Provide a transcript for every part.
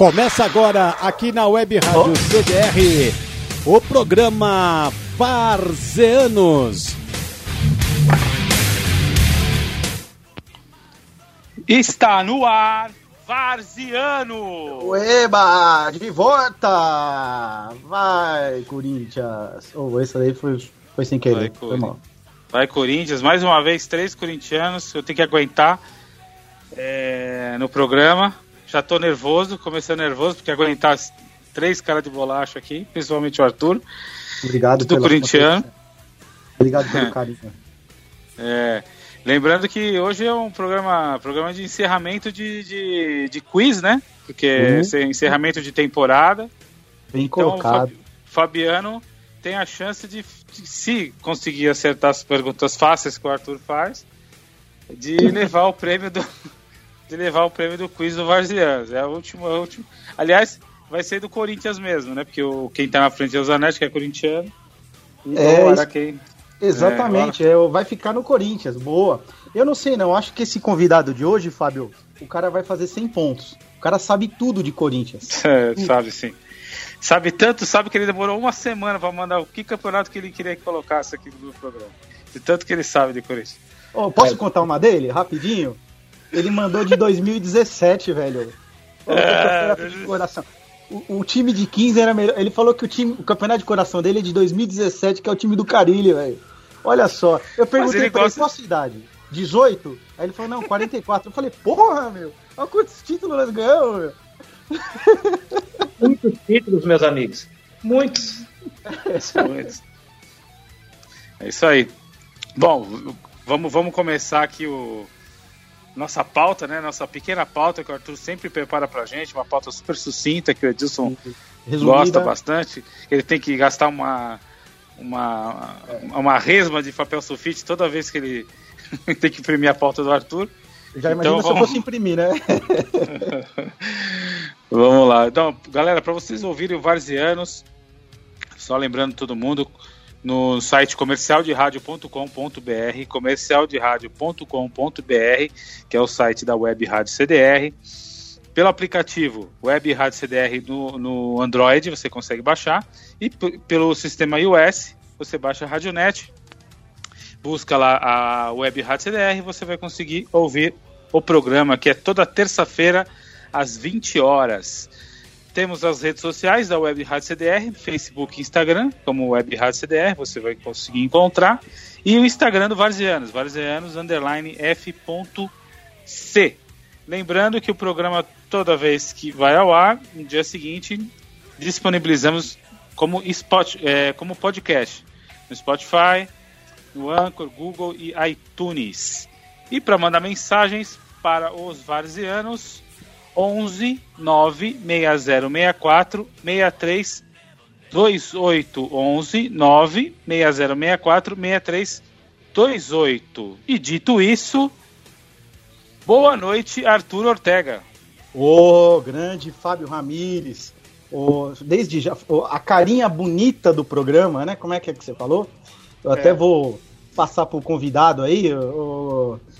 Começa agora aqui na Web Rádio CDR o programa Varzeanos. Está no ar Varziano! Eba, de volta! Vai, Corinthians! Oh, esse daí foi, foi sem querer. Vai, foi mal. Vai, Corinthians. Mais uma vez, três corintianos. Eu tenho que aguentar é, no programa. Já tô nervoso, começando nervoso, porque aguentar três caras de bolacha aqui, principalmente o Arthur. Obrigado do corintiano. Obrigado pelo carinho. É, lembrando que hoje é um programa, programa de encerramento de, de, de quiz, né? Porque Uhum. é encerramento de temporada. Bem Então, colocado. Fabi- Fabiano tem a chance de, de, se conseguir acertar as perguntas fáceis que o Arthur faz, de levar o prêmio do de levar o prêmio do quiz do Varzianos. É o último, é o último. Aliás, vai ser do Corinthians mesmo, né? Porque o, quem tá na frente é o Zanetti, que é corintiano. E É, quem Exatamente, é, vai ficar no Corinthians, boa. Eu não sei não, acho que esse convidado de hoje, Fábio, o cara vai fazer 100 pontos. O cara sabe tudo de Corinthians. É, sabe sim. Sabe tanto, sabe que ele demorou uma semana pra mandar o que campeonato que ele queria que colocasse aqui no programa. De tanto que ele sabe de Corinthians. Ô, posso contar uma dele, rapidinho? Ele mandou de 2017, velho. É, campeonato de coração. O, o time de 15 era melhor. Ele falou que o, time, o campeonato de coração dele é de 2017, que é o time do Carilli, velho. Olha só. Eu perguntei ele pra ele gosta- qual a sua idade? 18? Aí ele falou, não, 44. Eu falei, porra, meu. Olha quantos títulos nós ganhamos, meu. Muitos títulos, meus amigos. Muitos. Muitos. É isso aí. Bom, vamos, vamos começar aqui o nossa pauta, né? Nossa pequena pauta que o Arthur sempre prepara pra gente, uma pauta super sucinta que o Edilson gosta bastante. Ele tem que gastar uma uma, uma resma de papel sulfite toda vez que ele tem que imprimir a pauta do Arthur. Já imagina Então se eu vamos- fosse imprimir, né? Vamos lá. Então, galera, para vocês ouvirem o Varzianos, só lembrando todo mundo, no site comercialderadio.com.br, comercialderadio.com.br, que é o site da Web Rádio CDR. Pelo aplicativo Web Rádio CDR no, no Android, você consegue baixar. E pelo sistema iOS, você baixa a Radionet, busca lá a Web Rádio CDR, você vai conseguir ouvir o programa, que é toda terça-feira, às 20 horas. Temos as redes sociais da Web Rádio CDR, Facebook e Instagram, como Web Rádio CDR, você vai conseguir encontrar. E o Instagram do Varzianos, Varzianos underline F.C. Lembrando que o programa, toda vez que vai ao ar, no dia seguinte, disponibilizamos como, spot, é, como podcast no Spotify, no Anchor, Google e iTunes. E para mandar mensagens para os varzianos, 11 9 6064 63 28 11 9 6064 63 28. E dito isso, boa noite, Arthur Ortega. Ô, grande Fábio Ramires. Ô, desde já, ô, a carinha bonita do programa, né? Como é que é que você falou? Eu até É. vou passar pro convidado aí.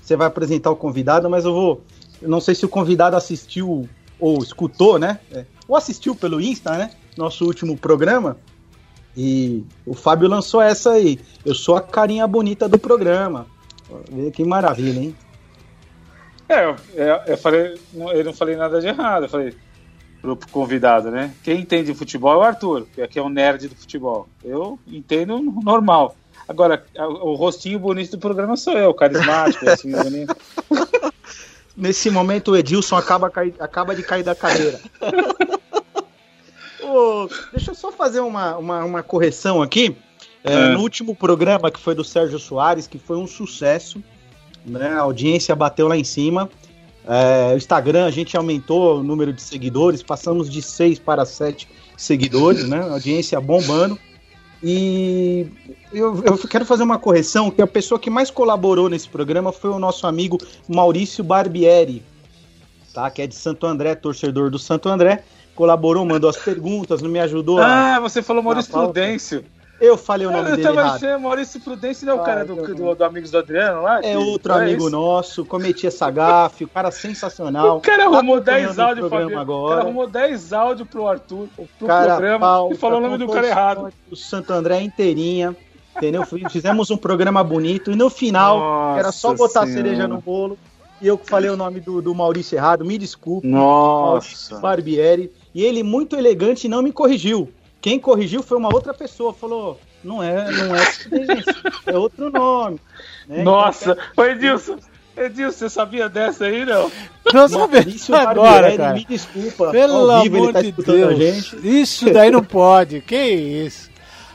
você vai apresentar o convidado, mas eu vou. Eu não sei se o convidado assistiu ou escutou, né? É, ou assistiu pelo Insta, né? Nosso último programa. E o Fábio lançou essa aí. Eu sou a carinha bonita do programa. Vê Que maravilha, hein? É, eu, eu- eu falei, não- eu não falei nada de errado, eu falei pro convidado, né? Quem entende futebol é o Arthur, que aqui é um nerd do futebol. Eu entendo normal. Agora, o rostinho bonito do programa sou eu, carismático, assim, bonito. Nesse momento o Edilson acaba, cai- acaba de cair da cadeira. Ô, deixa eu só fazer uma, uma, uma correção aqui. É, É. No último programa, que foi do Sérgio Soares, que foi um sucesso, né? A audiência bateu lá em cima. É, o Instagram, a gente aumentou o número de seguidores, passamos de 6 para 7 seguidores, né? Audiência bombando. E eu, eu quero fazer uma correção, que a pessoa que mais colaborou nesse programa foi o nosso amigo Maurício Barbieri, tá? Que é de Santo André, torcedor do Santo André. Colaborou, mandou as perguntas, não me ajudou a... Ah, você falou Maurício Na pauta. Eu falei o nome Eu dele tava errado. achando, Maurício Prudêncio não é o Ah, cara do, do, do Amigos do Adriano lá? É outro não amigo isso? nosso, cometi essa gafe, o cara sensacional. O cara arrumou Tá 10 acompanhando o áudios, programa Fabiano. O agora. cara arrumou 10 áudios pro Arthur, pro Cara, programa, pau, e falou o nome do cara errado. do Santo André inteirinha, entendeu? Fizemos um programa bonito e no final, Nossa era só botar a Senhora. cereja no bolo e eu que falei o nome do, do Maurício errado, me desculpe. Maurício Nossa. Barbieri. E ele, muito elegante, não me corrigiu. Quem corrigiu foi uma outra pessoa. Falou: não é, não é é outro nome. né? Nossa. Ô, Edilson. Edilson, você sabia dessa aí, não? Não Então, sabia Maurício agora, cara. me desculpa. Pelo ao vivo amor ele tá de Deus. gente. Isso daí não pode. Que isso?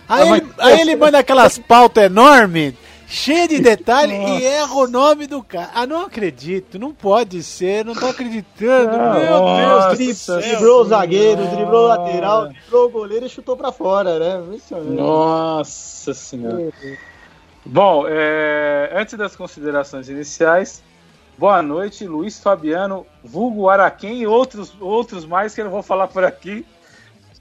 Aí, Ah, mas- ele, aí ele manda aquelas pautas enormes, cheias de detalhe e erra o nome do cara. Ah, não acredito. Não pode ser. Não tô acreditando. Ah, Meu nossa. Deus. Driblou o zagueiro, driblou o lateral, driblou o goleiro e chutou pra fora, né? Nossa senhora. Bom, é, antes das considerações iniciais, boa noite, Luiz Fabiano, vulgo Araquém e outros, outros mais que eu não vou falar por aqui.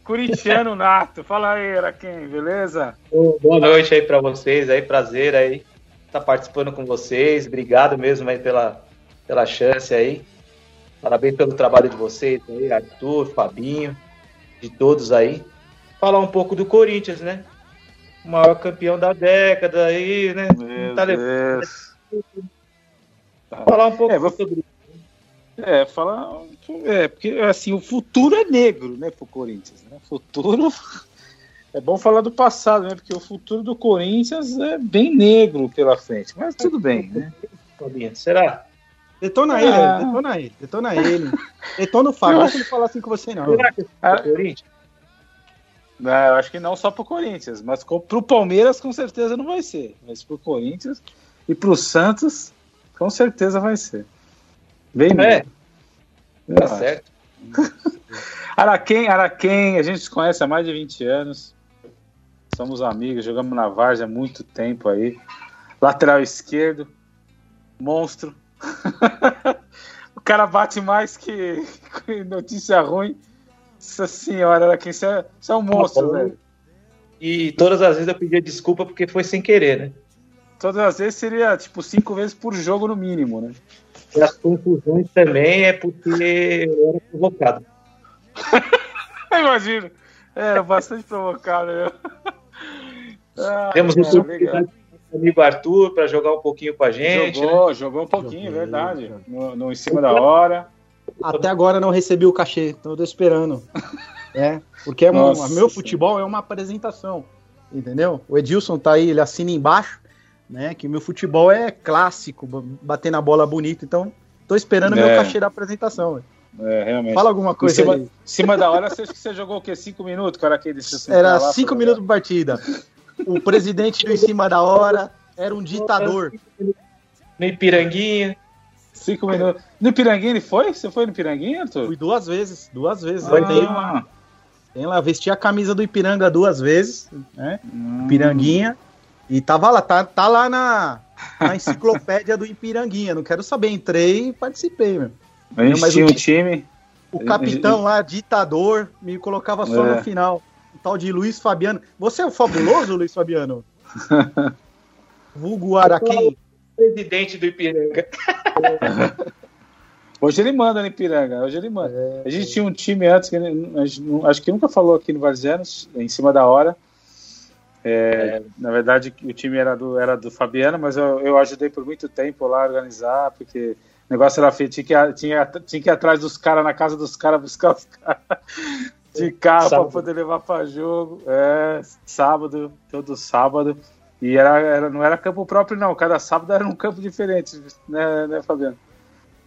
Corintiano nato. Fala aí, Araquém, beleza? Boa noite aí pra vocês aí, prazer aí estar participando com vocês. Obrigado mesmo aí pela, pela chance aí. Parabéns pelo trabalho de vocês aí, Arthur, Fabinho, de todos aí. Falar um pouco do Corinthians, né? O maior campeão da década aí, né? Não tá levando. Deus. Falar um pouco É, vou- sobre É, falar. É, porque assim, o futuro é negro, né, pro Corinthians. Né? O futuro. É bom falar do passado, né? Porque o futuro do Corinthians é bem negro pela frente. Mas tudo bem, né? Será? Detona Ah. ele, detona ele, detona ele. Detona o Fábio, não deixa ele falar assim com você, não. Será que é Corinthians? Não, eu acho que não só pro Corinthians, mas pro Palmeiras com certeza não vai ser. Mas pro Corinthians e pro Santos com certeza vai ser. Bem É, negro. Eu tá acho. certo. Araquém, Araquém, a gente se conhece há mais de 20 anos. Somos amigos, jogamos na Várzea há muito tempo aí. Lateral esquerdo, monstro. o cara bate mais que notícia ruim. Nossa senhora, Araquém, você é, você é um monstro, bom. velho. E todas as vezes eu pedia desculpa porque foi sem querer, né? Todas as vezes seria tipo cinco vezes por jogo no mínimo, né? E as confusões também é porque eu era provocado. Imagino. É, bastante provocado. né? Ah, Temos cara, o legal. oportunidade do amigo Arthur para jogar um pouquinho com a gente. né? Jogou, jogou um pouquinho, Joguei, verdade. joguei. No, no- em cima da hora. Até agora não recebi o cachê, então eu tô esperando. É, porque é Nossa meu Senhora. futebol é uma apresentação, entendeu? O Edilson tá aí, ele assina embaixo, né? Que meu futebol é clássico, bater na bola bonita, então tô esperando meu É. cachê da apresentação. É, realmente. Fala alguma em coisa cima, aí. em cima da hora, você acha que você jogou o quê? Cinco minutos? Cara, aquele Era cinco minutos por partida. O presidente do em cima da hora era um ditador. No Ipiranguinha. Cinco minutos. No Piranguinha ele foi? Você foi no Piranguinha, Arthur? Fui duas vezes, duas vezes. Vai Eu ter tenho lá, tem lá, vesti a camisa do Ipiranga duas vezes, né? Hum. Piranguinha. E tava lá, tá, tá lá na, na enciclopédia do Ipiranguinha. Não quero saber, entrei e participei, meu. A gente Mas tinha o um time. O capitão lá, ditador, me colocava só É. no final. O tal de Luiz Fabiano. Você é o fabuloso, Luiz Fabiano? Vulgo Araquém. Presidente do Ipiranga. Hoje ele manda no Ipiranga, hoje ele manda. É, A gente tinha um time antes, que ele- gente acho que nunca falou aqui no Varzianos, em cima da hora. É, na verdade, o time era do, era do Fabiano, mas eu, eu ajudei por muito tempo lá a organizar, porque o negócio era feito, tinha que, ir- tinha, tinha que ir atrás dos caras, na casa dos caras, buscar os caras de carro para poder levar para jogo. É, sábado, todo sábado. E era, era, não era campo próprio, não. Cada sábado era um campo diferente, né, né Fabiano?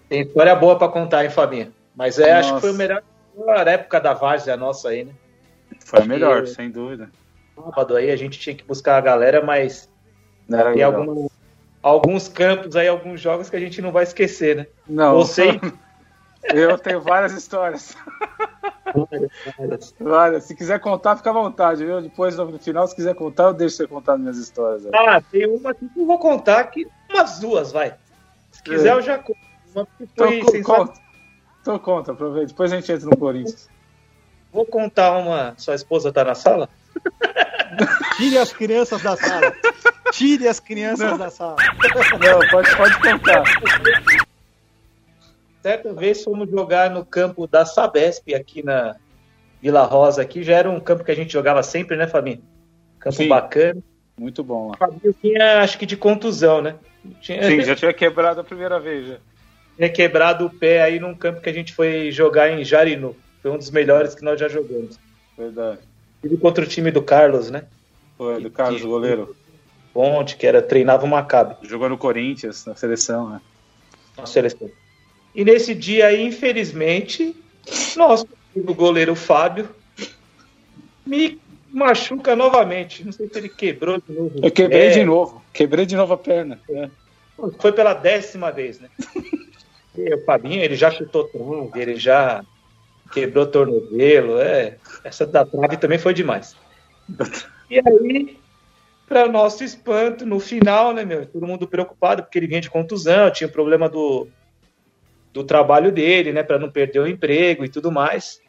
Tem história boa para contar, hein, Fabinho? Mas é, acho que foi a melhor, melhor época da Várzea nossa aí, né? Foi a melhor, que- sem dúvida. Sábado aí a gente tinha que buscar a galera, mas Era tem alguma- alguns campos aí, alguns jogos que a gente não vai esquecer, né? Não, Você eu tenho várias histórias. Várias. Se quiser contar, fica à vontade, viu? Depois, no final, se quiser contar, eu deixo você contar minhas histórias. aí. Ah, tem uma aqui que eu vou contar, que umas duas, vai. Se quiser, É. eu já conto. Uma que Então, foi sensacional. conta. Então conta, aproveita. Depois a gente entra no Corinthians. Vou contar uma. Sua esposa tá na sala? Tire as crianças da sala. Tire as crianças Não. da sala. Não, pode, pode contar. Certa vez fomos jogar no campo da Sabesp aqui na Vila Rosa aqui, já era um campo que a gente jogava sempre, né, Fabinho? Campo Sim. bacana. Muito bom lá. O Fabinho tinha, acho que de contusão, né? Tinha, Sim, já tinha quebrado a primeira vez. Já. tinha quebrado o pé aí num campo que a gente foi jogar em Jarinu. Foi um dos melhores que nós já jogamos. Verdade. Tive contra o time do Carlos, né? Foi, do Carlos, o goleiro. Ponte, que era treinava o Maccabi. Jogou no Corinthians, na seleção, né? na seleção. E nesse dia aí, infelizmente, nosso o goleiro Fábio me machuca novamente. Não sei se ele quebrou de novo. Eu quebrei É, de novo. Quebrei de novo a perna. É. Foi pela décima vez, né? E o Fabinho, ele já chutou trave, ele já quebrou tornozelo. É, essa da trave também foi demais. E aí, para nosso espanto, no final, né, meu? Todo mundo preocupado porque ele vinha de contusão, tinha o problema do, do trabalho dele, né, para não perder o emprego e tudo mais.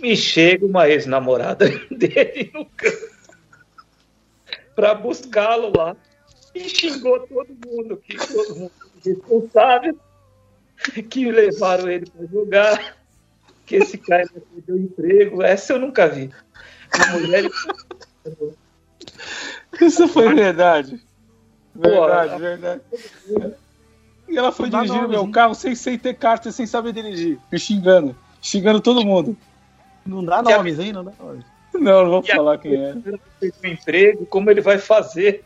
Me chega uma ex-namorada dele no campo para buscá-lo lá e xingou todo mundo, que todo mundo responsável, que levaram ele para jogar, que esse cara o emprego. Essa eu nunca vi. A mulher Isso foi verdade. Verdade, Pô, verdade. E ela foi dirigindo nomes, meu hein? carro sem, sem ter carta, sem saber dirigir. Me xingando. Xingando todo mundo. Não dá a- nomes, hein? Não dá nomes. Não, não vou E a- falar quem é. perdeu o emprego, como ele vai fazer?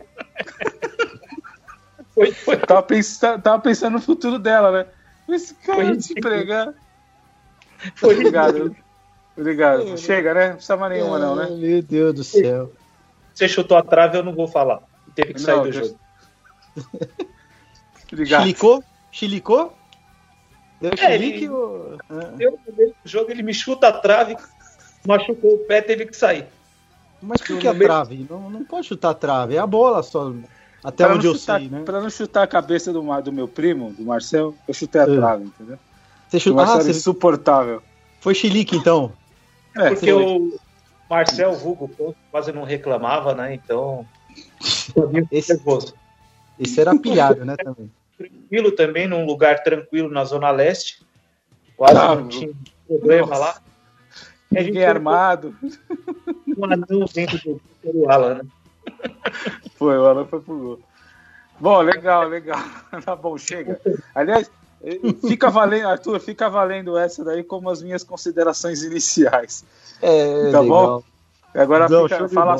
foi, foi, Tava pensando, tava pensando no futuro dela, né? Esse cara Foi desempregado. Foi Obrigado. Obrigado. Chega, né? Não precisa mais nenhuma, não, né? Meu Deus do céu. Você chutou a trave, eu não vou falar. Teve que sair Não, do Deus- jogo. Obrigado. Chilicou? Chilicou? Deu É, chilique ele- ou... Ah. Jogo, ele me chuta a trave, machucou o pé, teve que sair. Mas por que a no meio- trave? Não, não pode chutar a trave, é a bola só. Até Pra onde eu chutar, sei, né? pra não chutar a cabeça do, do meu primo, do Marcel, eu chutei a É. trave, entendeu? Você chutou... Ah, você... insuportável. foi chilique então. É, Porque o Marcel Vulgo Ponto quase não reclamava, né? Então, Esse- nervoso. Esse era pilhado, né, também. Tranquilo também, num lugar tranquilo na Zona Leste. Quase Ah, não tinha problema nossa. lá. E a gente Ninguém armado. um anão dentro do, Alan, né? Foi, o Alan foi pro gol. Bom, legal, legal. Tá bom, chega. Aliás, fica valendo, Arthur, fica valendo essa daí como as minhas considerações iniciais. É, Tá legal. Agora Não, fica- fala,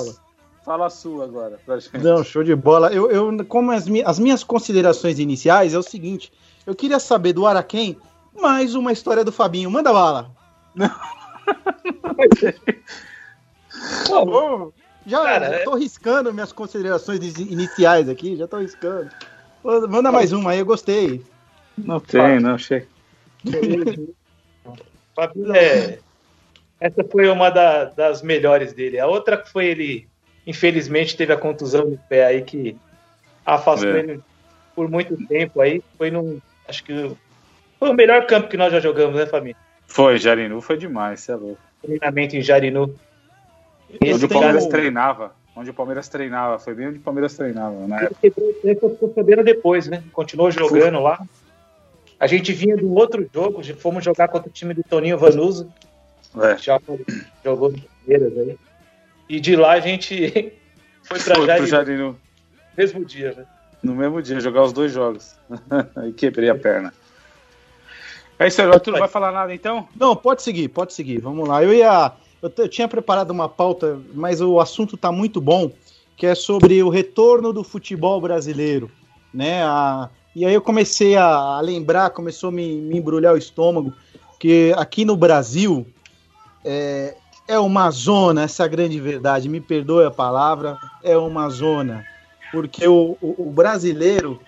fala a sua agora pra gente. Não, show de bola. Eu, eu como as, mi- as minhas considerações iniciais é o seguinte: eu queria saber do Araquém mais uma história do Fabinho. Manda bala. Pô, Já Cara, já é- tô riscando minhas considerações ini- iniciais aqui, já tô riscando. Manda mais uma aí, eu gostei. Não tem, não, chega. Fabinho é. Essa foi uma da- das melhores dele. A outra que foi ele, infelizmente, teve a contusão no pé aí que afastou É. ele por muito tempo aí. Foi num. Acho que foi o melhor campo que nós já jogamos, né, Fabinho? Foi, Jarinu, foi demais, você é louco. Treinamento em Jarinu. Onde o Palmeiras um- treinava. Onde o Palmeiras treinava. Foi bem onde o Palmeiras treinava, né? Ele quebrou o ficou sabendo depois, né? Continuou jogando lá. A gente vinha do outro jogo, fomos jogar contra o time do Toninho Vanuso. É. já jogou no Palmeiras aí. E de lá a gente foi pra Foi pro Jarinu Jarinu. no mesmo dia, né? No mesmo dia, jogar os dois jogos. Aí quebrei a perna. É isso aí, Arthur, não vai falar nada então? Não, pode seguir, pode seguir. Vamos lá. Eu ia. Eu, eu tinha preparado uma pauta, mas o assunto tá muito bom, que é sobre o retorno do futebol brasileiro, né? A- e aí eu comecei a, lembrar, começou a me, me embrulhar o estômago, que aqui no Brasil é, é uma zona, essa é a grande verdade. Me perdoe a palavra, é uma zona, porque o, o- o brasileiro,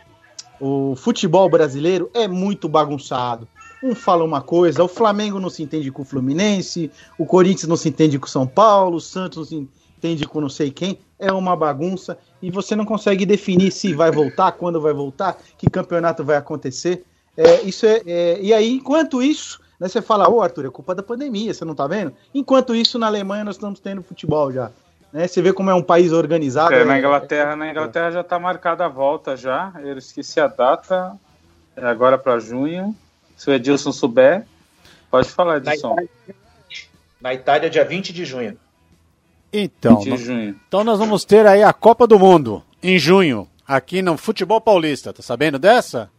o futebol brasileiro é muito bagunçado. Um fala uma coisa, o Flamengo não se entende com o Fluminense, o Corinthians não se entende com o São Paulo, o Santos não se entende com não sei quem. É uma bagunça e você não consegue definir se vai voltar, quando vai voltar, que campeonato vai acontecer. É, isso é, é- e aí, enquanto isso, né, você fala, ô Arthur, é culpa da pandemia, você não tá vendo? Enquanto isso, na Alemanha nós estamos tendo futebol já. Né? Você vê como é um país organizado. É, na Inglaterra, na Inglaterra já está marcada a volta já. Eu esqueci a data. É agora para junho. Se o Edilson souber, pode falar, Edilson. Na Itália, na Itália, dia 20 de junho. Então, 20 de junho. então nós vamos ter aí a Copa do Mundo em junho, aqui no Futebol Paulista. Tá sabendo dessa?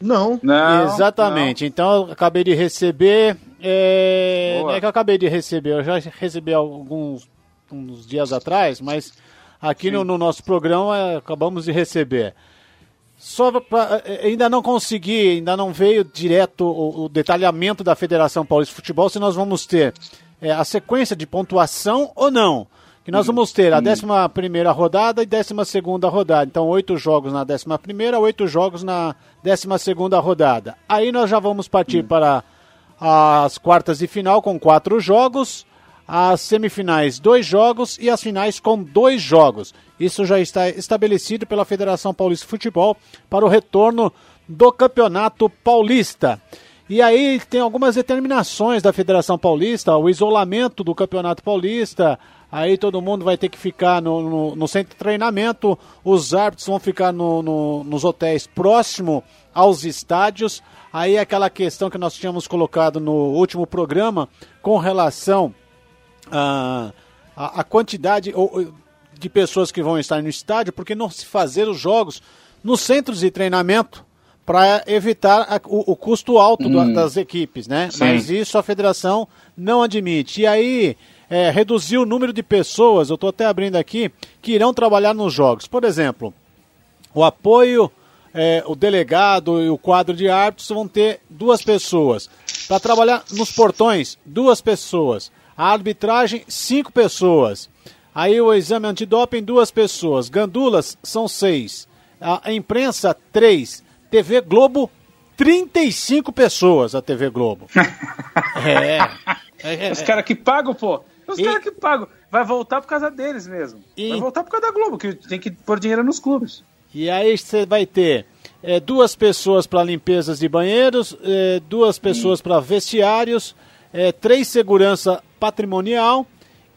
Não. não Exatamente. Não. Então eu acabei de receber. É... é que eu acabei de receber. Eu já recebi alguns uns dias atrás, mas aqui no, no, nosso programa é, acabamos de receber. Só pra, é, ainda não consegui, ainda não veio direto o, o, detalhamento da Federação Paulista de Futebol se nós vamos ter é, a sequência de pontuação ou não. Que nós vamos ter a 11 rodada e 12 rodada. Então, oito jogos na 11, oito jogos na 12 rodada. Aí nós já vamos partir para as quartas de final com quatro jogos as semifinais dois jogos e as finais com dois jogos. Isso já está estabelecido pela Federação Paulista de Futebol para o retorno do Campeonato Paulista. E aí tem algumas determinações da Federação Paulista, o isolamento do Campeonato Paulista, aí todo mundo vai ter que ficar no, no, no centro de treinamento, os árbitros vão ficar no, no, nos hotéis próximo aos estádios. Aí aquela questão que nós tínhamos colocado no último programa com relação a, a, a quantidade de pessoas que vão estar no estádio, porque não se fazer os jogos nos centros de treinamento para evitar a, o, o, custo alto hum. das equipes, né? Sim. Mas isso a federação não admite. E aí é, reduzir o número de pessoas, eu estou até abrindo aqui, que irão trabalhar nos jogos. Por exemplo, o apoio, é, o delegado e o quadro de árbitros vão ter duas pessoas. Para trabalhar nos portões, duas pessoas. A arbitragem, cinco pessoas. Aí o exame antidoping, duas pessoas. Gandulas, são seis. A imprensa, três. TV Globo, 35 pessoas a TV Globo. é. é, é Os caras que pagam, pô. Os caras que pagam. Vai voltar por causa deles mesmo. E... Vai voltar por causa da Globo, que tem que pôr dinheiro nos clubes. E aí você vai ter é, duas pessoas para limpezas de banheiros, é, duas pessoas para vestiários, é, três segurança patrimonial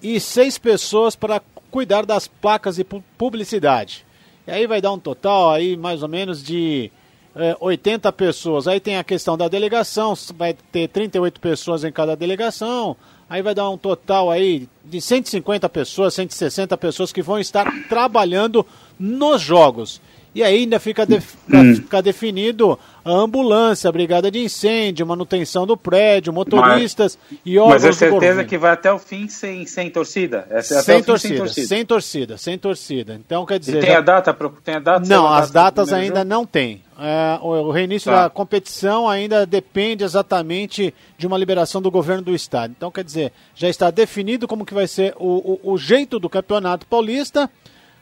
e seis pessoas para cuidar das placas de publicidade. E aí vai dar um total aí mais ou menos de é, 80 pessoas. Aí tem a questão da delegação, vai ter 38 pessoas em cada delegação. Aí vai dar um total aí de 150 pessoas, 160 pessoas que vão estar trabalhando nos jogos. E aí ainda fica, hum. fica definido a ambulância, a brigada de incêndio, manutenção do prédio, motoristas mas, e órgãos Mas é certeza que vai até o fim sem, sem torcida? É, sem, torcida, sem torcida, sem torcida, sem torcida. Então quer dizer... E tem já... a data? Tem a data? Não, as data datas ainda jogo? não tem. É, o, o, reinício tá. da competição ainda depende exatamente de uma liberação do governo do estado. Então quer dizer, já está definido como que vai ser o, o, o jeito do campeonato paulista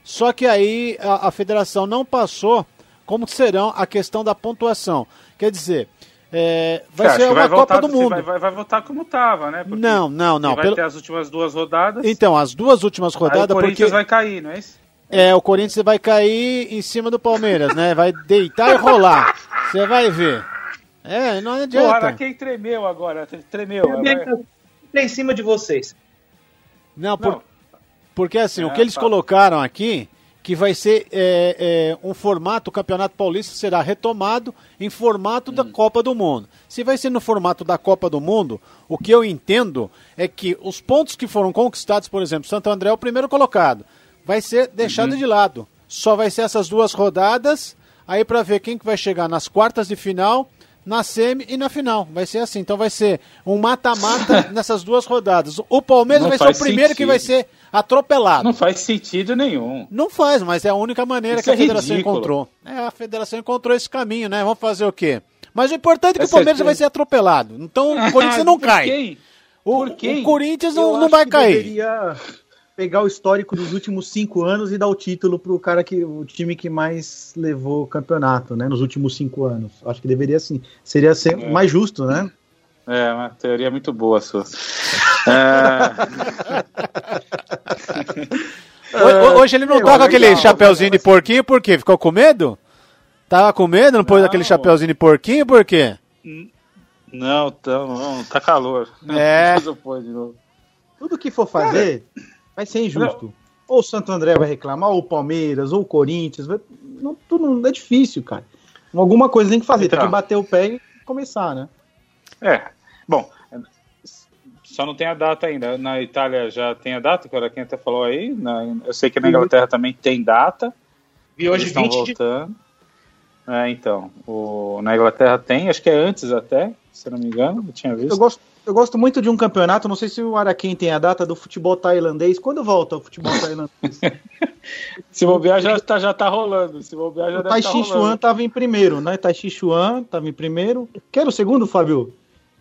só que aí a, a federação não passou como serão a questão da pontuação. Quer dizer, é, vai ser uma vai Copa voltar, do Mundo. Vai, vai, vai, voltar como estava, né? Porque não, não, não. Vai pelo... ter as últimas duas rodadas. Então, as duas últimas rodadas. Aí o Corinthians porque... vai cair, não é isso? É, o Corinthians vai cair em cima do Palmeiras, né? Vai deitar e rolar. Você vai ver. É, não adianta. Porra, quem tremeu agora? Tremeu. Agora. Em cima de vocês. Não, por... não. Porque assim, é, o que eles tá. colocaram aqui, que vai ser é, é, um formato, o Campeonato Paulista será retomado em formato hum. da Copa do Mundo. Se vai ser no formato da Copa do Mundo, o que eu entendo é que os pontos que foram conquistados, por exemplo, Santo André é o primeiro colocado, vai ser deixado uhum. de lado. Só vai ser essas duas rodadas, aí para ver quem que vai chegar nas quartas de final na semi e na final. Vai ser assim. Então vai ser um mata-mata nessas duas rodadas. O Palmeiras Não vai ser o primeiro sentido. que vai ser atropelado. Não faz sentido nenhum. Não faz, mas é a única maneira Isso que a é federação ridículo. encontrou. É, a federação encontrou esse caminho, né? Vamos fazer o quê? Mas o importante é que é o Palmeiras certeza. vai ser atropelado. Então o Corinthians não cai. Quem? O, o Corinthians não, não vai cair. Deveria pegar o histórico dos últimos cinco anos e dar o título para o cara que o time que mais levou o campeonato, né? Nos últimos cinco anos. Acho que deveria sim. Seria ser é. mais justo, né? É, uma teoria muito boa sua. é... Hoje ele não toca aquele chapéuzinho de porquinho, por quê? Ficou com medo? Tava com medo? Não pôs aquele chapéuzinho de porquinho, por quê? Não, tá, não, tá calor. É. Tudo que for fazer, Vai ser injusto. Não. Ou o Santo André vai reclamar, ou o Palmeiras, ou o Corinthians. Vai... Não, tudo não é difícil, cara. Alguma coisa tem que fazer, então, tem que bater o pé e começar, né? É. Bom, só não tem a data ainda. Na Itália já tem a data, que era quem até falou aí. Na, eu sei que na Inglaterra também tem data. E hoje estão 20 voltando. De... É, então, o, na Inglaterra tem, acho que é antes até, se não me engano, eu tinha visto. Eu gosto, eu gosto muito de um campeonato, não sei se o Araquém tem a data do futebol tailandês. Quando volta o futebol tailandês? se bobear já tá, já tá rolando. Se bobear já o Tai Chi tá Chuan tava em primeiro, né? Tai Chi Chuan tava em primeiro. Quem era o segundo, Fábio?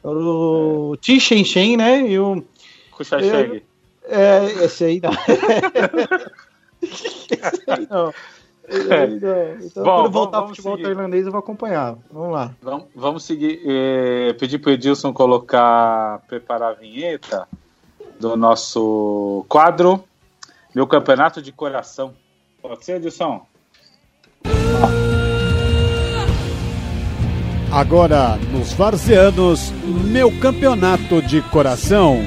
Era o é. Ti Shen Shen, né? E o. Kuchacheg. É, esse aí não. esse aí não. É. Então, Bom, quando voltar ao futebol seguir. tailandês, eu vou acompanhar. Vamos lá. Vamos, vamos seguir. É, pedir para o Edilson colocar, preparar a vinheta do nosso quadro Meu Campeonato de Coração. Pode ser, Edilson? Agora, nos Varzeanos, Meu Campeonato de Coração.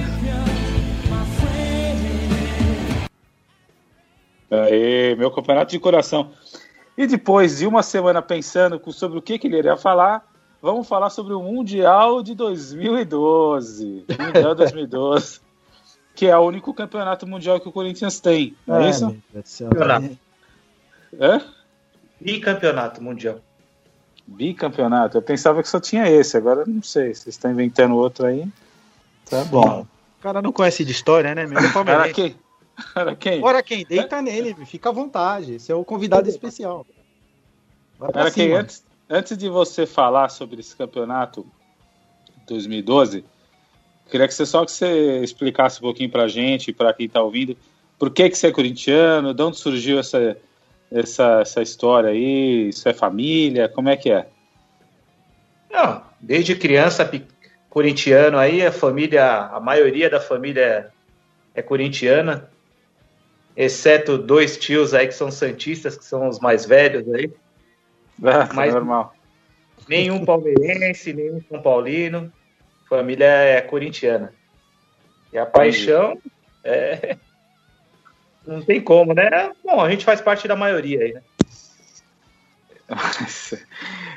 Aê, meu campeonato de coração. E depois de uma semana pensando sobre o que, que ele iria falar, vamos falar sobre o Mundial de 2012. Mundial 2012. que é o único campeonato mundial que o Corinthians tem. Não é, é isso? Campeonato. É? Bicampeonato mundial. Bicampeonato? Eu pensava que só tinha esse, agora não sei. Vocês estão inventando outro aí. Tá bom. O cara não conhece de história, né, meu? Era quem? Ora quem? Ora quem? Deita é. nele, fica à vontade. Esse é o convidado especial. Ora quem? Antes, antes de você falar sobre esse campeonato 2012, queria que você só que você explicasse um pouquinho pra gente, para quem tá ouvindo, por que que você é corintiano, de onde surgiu essa, essa, essa história aí, isso é família, como é que é? Não, desde criança corintiano aí, a família, a maioria da família é corintiana exceto dois tios aí que são santistas, que são os mais velhos aí. Ah, Mas normal. Nenhum palmeirense, nenhum São Paulino. Família é corintiana. E a paixão é... não tem como, né? Bom, a gente faz parte da maioria aí, né?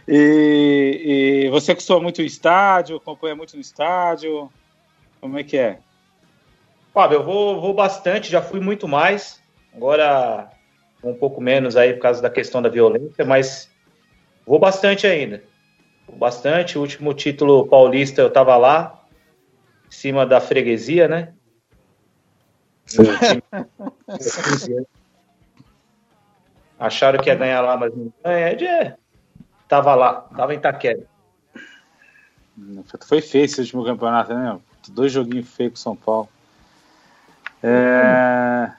e, e, você costuma muito no estádio, acompanha muito no estádio? Como é que é? Fábio, eu vou, vou bastante, já fui muito mais. Agora um pouco menos aí por causa da questão da violência, mas vou bastante ainda. Vou bastante. O último título paulista eu tava lá, em cima da freguesia, né? Acharam que ia ganhar lá, mas não ganha. É, tava lá, tava em Itaquera. Foi feio esse último campeonato, né? Dois joguinhos feios com São Paulo. É...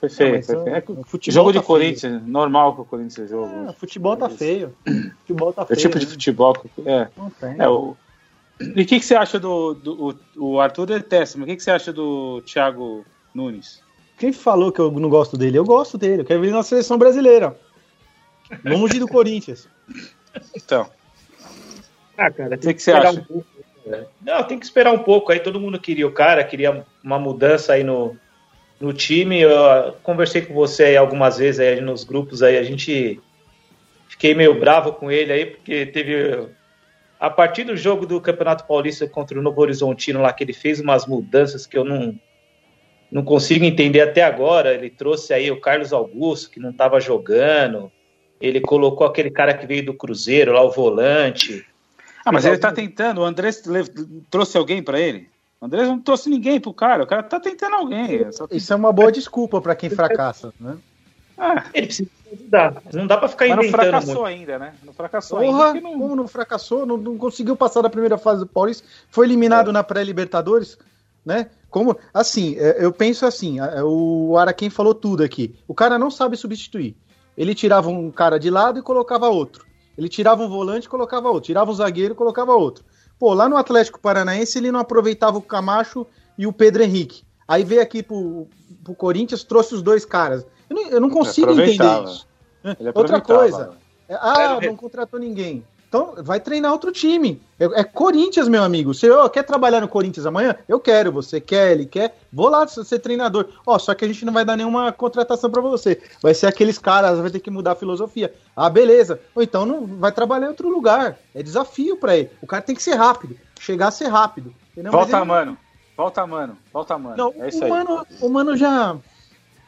Foi feio. Não, foi feio. É, jogo de tá Corinthians, feio. normal que o Corinthians joga. É, futebol tá feio. Futebol tá feio. É o tipo de né? futebol que. É. Não tem. É, o... E o que, que você acha do. do o, o Arthur detesta, mas o que, que você acha do Thiago Nunes? Quem falou que eu não gosto dele? Eu gosto dele. Eu quero ver ele na seleção brasileira. Longe do Corinthians. Então. Ah, cara, tem que, que, você acha? Um pouco, né? Não, tem que esperar um pouco. Aí todo mundo queria o cara, queria uma mudança aí no, no time. Eu conversei com você aí algumas vezes aí nos grupos aí, a gente fiquei meio bravo com ele aí, porque teve. A partir do jogo do Campeonato Paulista contra o Novo Horizontino lá, que ele fez umas mudanças que eu não, não consigo entender até agora. Ele trouxe aí o Carlos Augusto, que não estava jogando. Ele colocou aquele cara que veio do Cruzeiro, lá o volante. Ah, mas ele está tentando. O André trouxe alguém para ele? O André não trouxe ninguém pro cara, o cara tá tentando alguém. É Isso é uma boa desculpa para quem fracassa, né? Ah, ele precisa ajudar. Não dá para ficar Mas inventando. Não fracassou muito. ainda, né? Não fracassou Porra, ainda. Não... Como não fracassou? Não, não, conseguiu passar da primeira fase do Paulista. Foi eliminado é. na pré-Libertadores, né? Como, assim, é, eu penso assim, o Araquém falou tudo aqui. O cara não sabe substituir. Ele tirava um cara de lado e colocava outro. Ele tirava um volante e colocava outro. Tirava um zagueiro e colocava outro. Pô, lá no Atlético Paranaense ele não aproveitava o Camacho e o Pedro Henrique. Aí veio aqui pro, pro Corinthians, trouxe os dois caras. Eu não, eu não consigo entender isso. Outra coisa. É, ah, não contratou ninguém. Então, vai treinar outro time. É, é Corinthians, meu amigo. Você oh, quer trabalhar no Corinthians amanhã? Eu quero. Você quer, ele quer. Vou lá ser treinador. Ó, oh, só que a gente não vai dar nenhuma contratação para você. Vai ser aqueles caras, vai ter que mudar a filosofia. Ah, beleza. Ou então não vai trabalhar em outro lugar. É desafio para ele. O cara tem que ser rápido. Chegar a ser rápido. Entendeu? Volta, ele... mano. Volta, mano. Volta, mano. Não, é isso o aí. Mano, o mano já.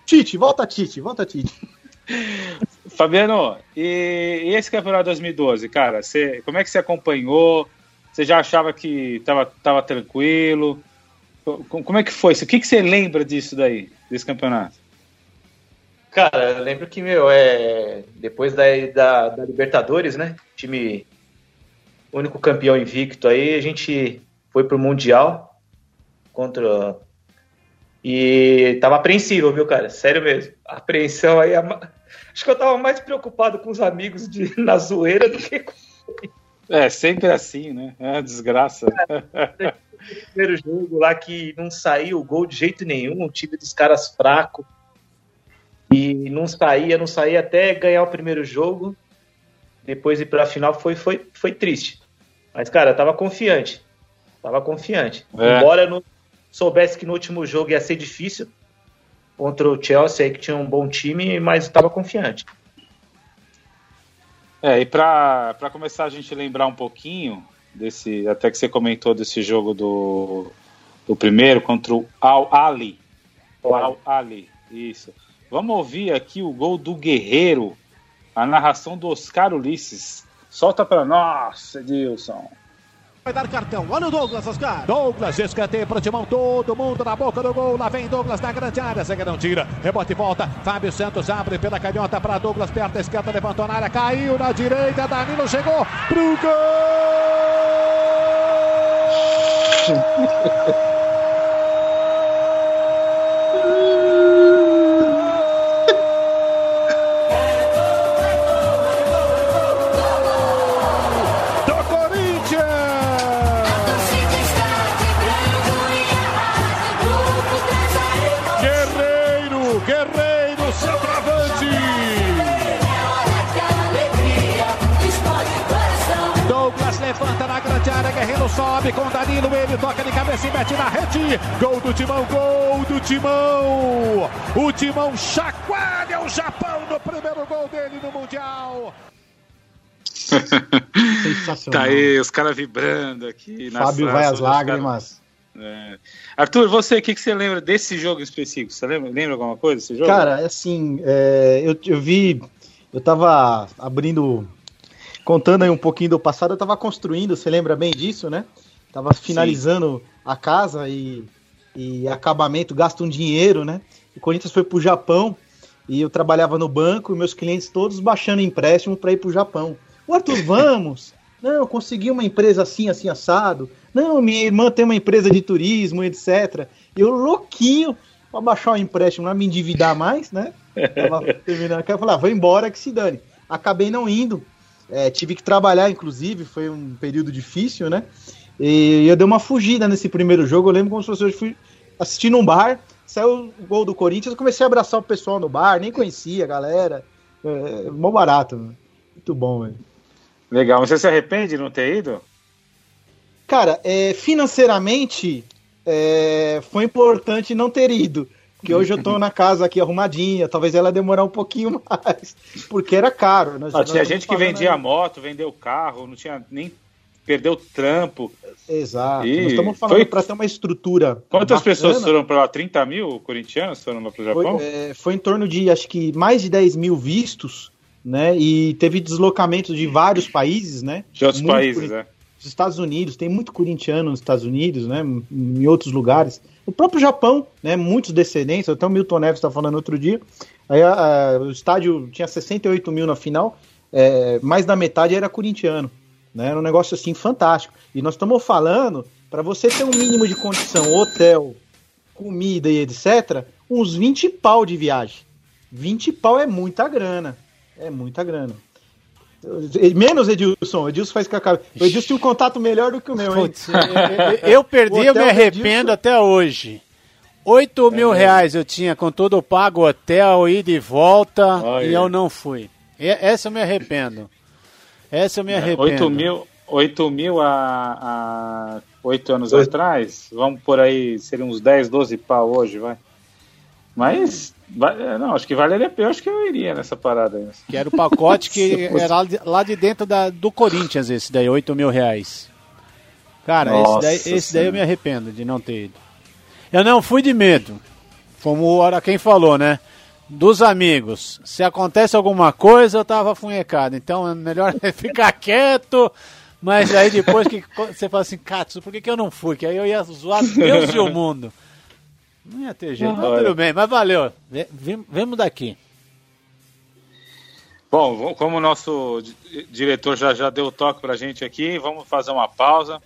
Tite, volta, Tite, volta, Tite. Fabiano, e, e, esse campeonato 2012, cara, você, como é que você acompanhou? Você já achava que tava, tava tranquilo? Como é que foi? O que, que você lembra disso daí, desse campeonato? Cara, eu lembro que, meu, é, depois da, da, da Libertadores, né? Time único campeão invicto aí, a gente foi pro Mundial contra. E tava apreensivo, viu, cara? Sério mesmo. A apreensão aí. Acho que eu tava mais preocupado com os amigos de, na zoeira do que com. É, sempre assim, né? É uma desgraça. É, primeiro jogo lá que não saiu o gol de jeito nenhum, o time dos caras fraco. E não saía, não saía até ganhar o primeiro jogo. Depois ir pra final foi, foi, foi triste. Mas, cara, eu tava confiante. Tava confiante. É. Embora eu não soubesse que no último jogo ia ser difícil, contra o Chelsea, aí, que tinha um bom time, mas estava confiante. É, e para começar a gente lembrar um pouquinho desse, até que você comentou desse jogo do, do primeiro contra o Al Ali. Al Ali, isso. Vamos ouvir aqui o gol do Guerreiro, a narração do Oscar Ulisses. Solta para nós, Edilson. Vai dar cartão. Olha o Douglas, Oscar. Douglas, escanteio pro timão. Todo mundo na boca do gol. Lá vem Douglas na grande área. Zé não tira. Rebote e volta. Fábio Santos abre pela canhota para Douglas. Perto da esquerda, levantou na área. Caiu na direita. Danilo chegou pro gol. sobe com Danilo, ele toca de cabeça e mete na rede. Gol do Timão, gol do Timão. O Timão chacoalha o Japão no primeiro gol dele no Mundial. tá aí, os caras vibrando aqui. Fábio vai às lágrimas. É. Arthur, você, o que, que você lembra desse jogo específico? Você lembra, lembra alguma coisa desse jogo? Cara, assim, é, eu, eu vi, eu tava abrindo contando aí um pouquinho do passado, eu estava construindo, você lembra bem disso, né? Tava finalizando Sim. a casa e, e acabamento, gasta um dinheiro, né? O Corinthians foi pro Japão e eu trabalhava no banco e meus clientes todos baixando empréstimo para ir pro Japão. O Arthur, vamos! Não, eu consegui uma empresa assim, assim, assado. Não, minha irmã tem uma empresa de turismo, etc. E eu louquinho para baixar o empréstimo, não me endividar mais, né? Tava terminando, eu falei, ah, vou embora que se dane. Acabei não indo, é, tive que trabalhar, inclusive, foi um período difícil, né? E eu dei uma fugida nesse primeiro jogo. Eu lembro como se fosse eu fui assistir num bar, saiu o gol do Corinthians, eu comecei a abraçar o pessoal no bar, nem conhecia a galera. É, é mó barato, mano. muito bom, velho. Legal, você se arrepende de não ter ido? Cara, é, financeiramente é, foi importante não ter ido. Porque hoje eu tô na casa aqui arrumadinha, talvez ela demorar um pouquinho mais, porque era caro. Nós, ah, tinha gente que vendia aí. moto, vendeu carro, não tinha nem perdeu trampo. Exato. E Nós estamos falando foi... para ter uma estrutura. Quantas bacana. pessoas foram para lá? 30 mil corintianos foram lá para o Japão? Foi, é, foi, em torno de, acho que, mais de 10 mil vistos, né? E teve deslocamentos de vários países, né? De outros Muito países, né? Os Estados Unidos, tem muito corintiano nos Estados Unidos, né? Em outros lugares. O próprio Japão, né, muitos descendentes, até o Milton Neves está falando outro dia, aí, a, a, o estádio tinha 68 mil na final, é, mais da metade era corintiano. Né, era um negócio assim fantástico. E nós estamos falando, para você ter um mínimo de condição, hotel, comida e etc., uns 20 pau de viagem. 20 pau é muita grana. É muita grana. Menos Edilson. Edilson faz cacau. O Edilson tinha um contato melhor do que o meu, hein? Putz, eu, perdi, eu me arrependo até hoje. 8 é mil reais eu tinha com todo o pago, hotel, ida e volta, e eu não fui. E, essa eu me arrependo. Essa eu me arrependo. 8 mil, 8 mil há, há 8 anos Oito. atrás, vamos por aí, seriam uns 10, 12 pau hoje, vai. Mas, não, acho que valeria a pena, acho que eu iria nessa parada aí. Que era o pacote que era lá de dentro da, do Corinthians, esse daí, 8 mil reais. Cara, Nossa esse, daí, esse daí eu me arrependo de não ter ido. Eu não fui de medo, como o quem falou, né? Dos amigos. Se acontece alguma coisa, eu tava funhecado. Então é melhor ficar quieto. Mas aí depois que você fala assim, Katsu, por que, que eu não fui? Que aí eu ia zoar Deus e o mundo. Não ia ter jeito, mas tudo bem, mas valeu. Vemos daqui. Bom, como o nosso diretor já, já deu o toque pra gente aqui, vamos fazer uma pausa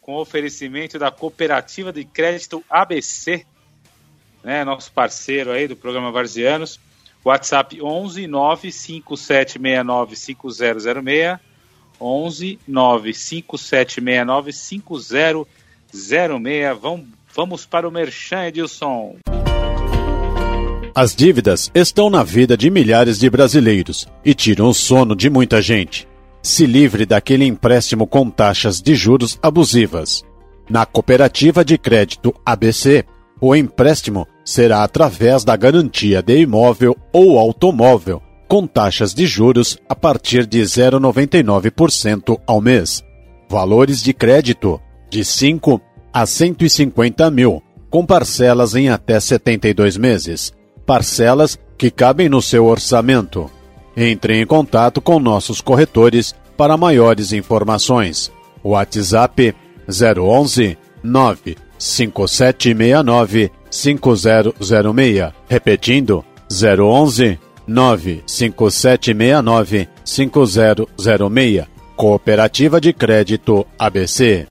com oferecimento da Cooperativa de Crédito ABC, né, nosso parceiro aí do programa Varzianos. WhatsApp 11 95769 5006 11 95769 5006. Vamos, para o Merchan, Edilson. As dívidas estão na vida de milhares de brasileiros e tiram o sono de muita gente se livre daquele empréstimo com taxas de juros abusivas. Na cooperativa de crédito ABC, o empréstimo será através da garantia de imóvel ou automóvel, com taxas de juros a partir de 0,99% ao mês. Valores de crédito de 5 a 150 mil, com parcelas em até 72 meses. Parcelas que cabem no seu orçamento. Entre em contato com nossos corretores para maiores informações. WhatsApp 011 95769 5006. Repetindo, 011 95769 5006. Cooperativa de Crédito ABC.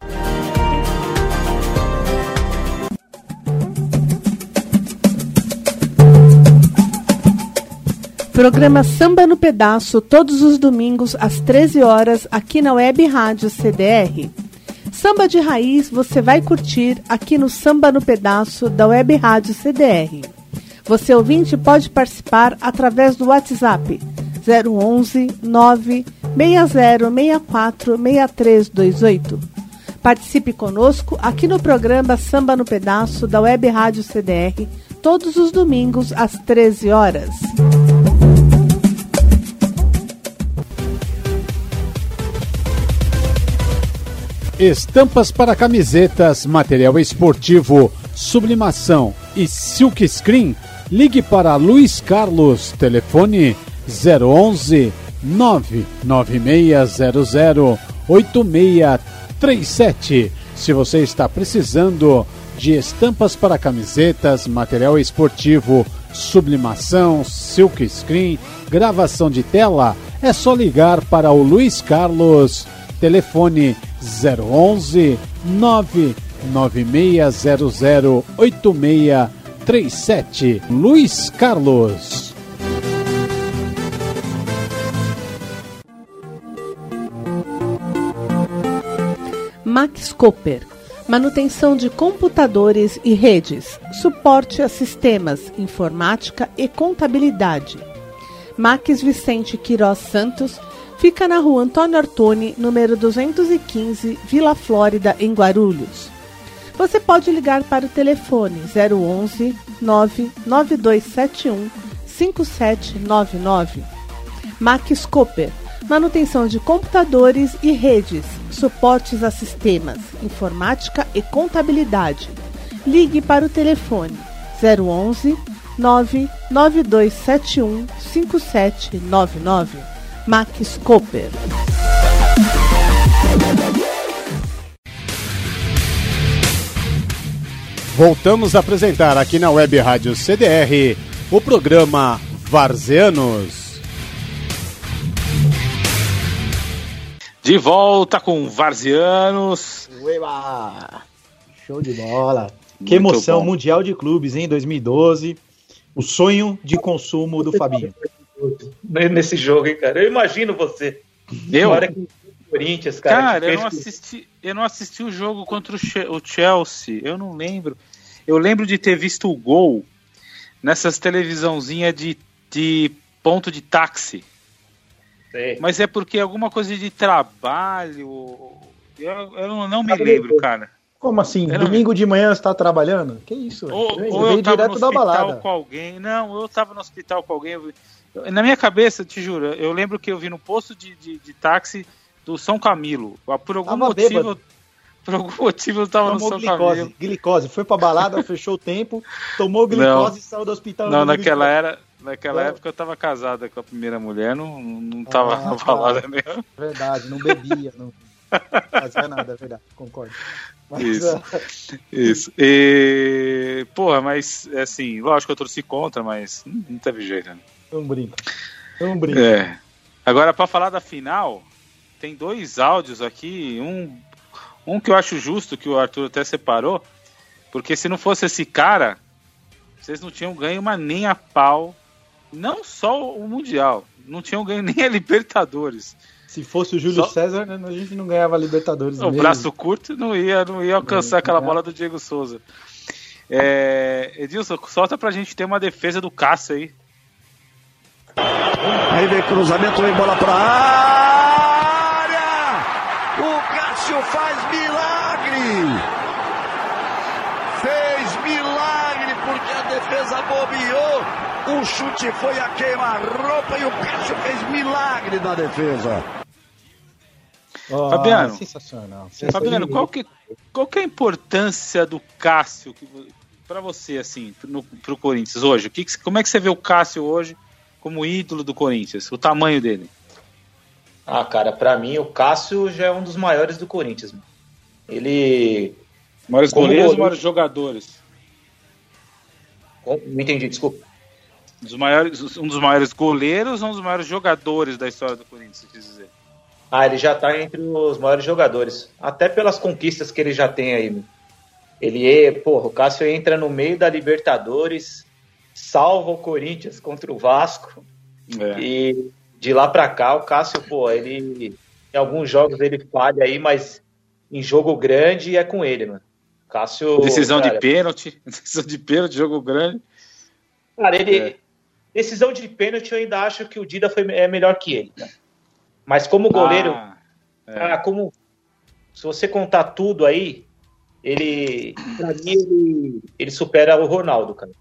Programa Samba no Pedaço, todos os domingos às 13 horas, aqui na Web Rádio CDR. Samba de raiz você vai curtir aqui no Samba no Pedaço da Web Rádio CDR. Você ouvinte pode participar através do WhatsApp 011 96064 6328. Participe conosco aqui no programa Samba no Pedaço da Web Rádio CDR, todos os domingos às 13 horas. Estampas para camisetas, material esportivo, sublimação e silk screen. Ligue para Luiz Carlos, telefone 011 99600 8637. Se você está precisando de estampas para camisetas, material esportivo, sublimação, silk screen, gravação de tela, é só ligar para o Luiz Carlos, telefone 011 99600 8637. Luiz Carlos. Max Cooper. Manutenção de computadores e redes, suporte a sistemas, informática e contabilidade. Max Vicente Quirós Santos, Fica na rua Antônio Artoni, número 215, Vila Flórida, em Guarulhos. Você pode ligar para o telefone 011 99271 5799. Max Cooper, manutenção de computadores e redes, suportes a sistemas, informática e contabilidade. Ligue para o telefone 011 99271 5799. Max Cooper. Voltamos a apresentar aqui na Web Rádio CDR o programa Varzeanos. De volta com Varzianos. Ueba! Show de bola. Que emoção, Mundial de Clubes, em 2012. O sonho de consumo do Fabinho nesse jogo, hein, cara? Eu imagino você. Eu? Corinthians, cara. Cara, eu não, assisti, eu não assisti o jogo contra o Chelsea. Eu não lembro. Eu lembro de ter visto o gol nessas televisãozinhas de, de ponto de táxi. Sei. Mas é porque alguma coisa de trabalho. Eu, eu não me lembro, cara. Como assim? Eu Domingo não... de manhã você tá trabalhando? Que isso? Ou, eu, ou eu tava no hospital com alguém. Não, eu tava no hospital com alguém. Na minha cabeça, te juro, eu lembro que eu vi no posto de, de, de táxi do São Camilo. Por algum tava motivo. Bêbado. Por algum motivo eu tava tomou no São glicose, Camilo. Glicose, foi pra balada, fechou o tempo, tomou glicose não, e saiu do hospital. Não, naquela era, naquela não. época eu tava casada com a primeira mulher, não, não tava ah, na balada tá. mesmo. Verdade, não bebia, não fazia nada, é verdade, concordo. Mas, isso. Uh... Isso. E, porra, mas assim, lógico que eu torci contra, mas não teve jeito. Né? Não brinca. Não brinca. É. Agora, para falar da final, tem dois áudios aqui. Um, um que eu acho justo, que o Arthur até separou. Porque se não fosse esse cara, vocês não tinham ganho uma nem a pau. Não só o Mundial. Não tinham ganho nem a Libertadores. Se fosse o Júlio Só... César, né, a gente não ganhava a Libertadores. O mesmo. braço curto não ia, não ia alcançar aquela bola do Diego Souza. É, Edilson, solta pra gente ter uma defesa do Cássio aí. Aí vem cruzamento, vem bola pra área! O Cássio faz milagre! Fez milagre porque a defesa bobeou. O chute foi a queima-roupa e o Cássio fez milagre na defesa. Oh, Fabiano, sensacional, sensacional. Fabiano, qual que, qual que é a importância do Cássio para você, assim, no, pro Corinthians hoje? Que, como é que você vê o Cássio hoje como ídolo do Corinthians? O tamanho dele? Ah, cara, para mim o Cássio já é um dos maiores do Corinthians. Ele. Maiores goleiros ou maiores jogadores? Não entendi, desculpa. Dos maiores, um dos maiores goleiros ou um dos maiores jogadores da história do Corinthians, quer dizer? Ah, ele já tá entre os maiores jogadores. Até pelas conquistas que ele já tem aí. Ele é, porra, o Cássio entra no meio da Libertadores, salva o Corinthians contra o Vasco. É. E de lá pra cá, o Cássio, pô, ele. Em alguns jogos ele falha aí, mas em jogo grande é com ele, mano. Cássio. Decisão cara, de pênalti. Decisão de pênalti, jogo grande. Cara, ele. É. Decisão de pênalti, eu ainda acho que o Dida foi, é melhor que ele. Né? Mas como goleiro, ah, é. ah, como se você contar tudo aí, ele, pra mim, ele, ele supera o Ronaldo, cara.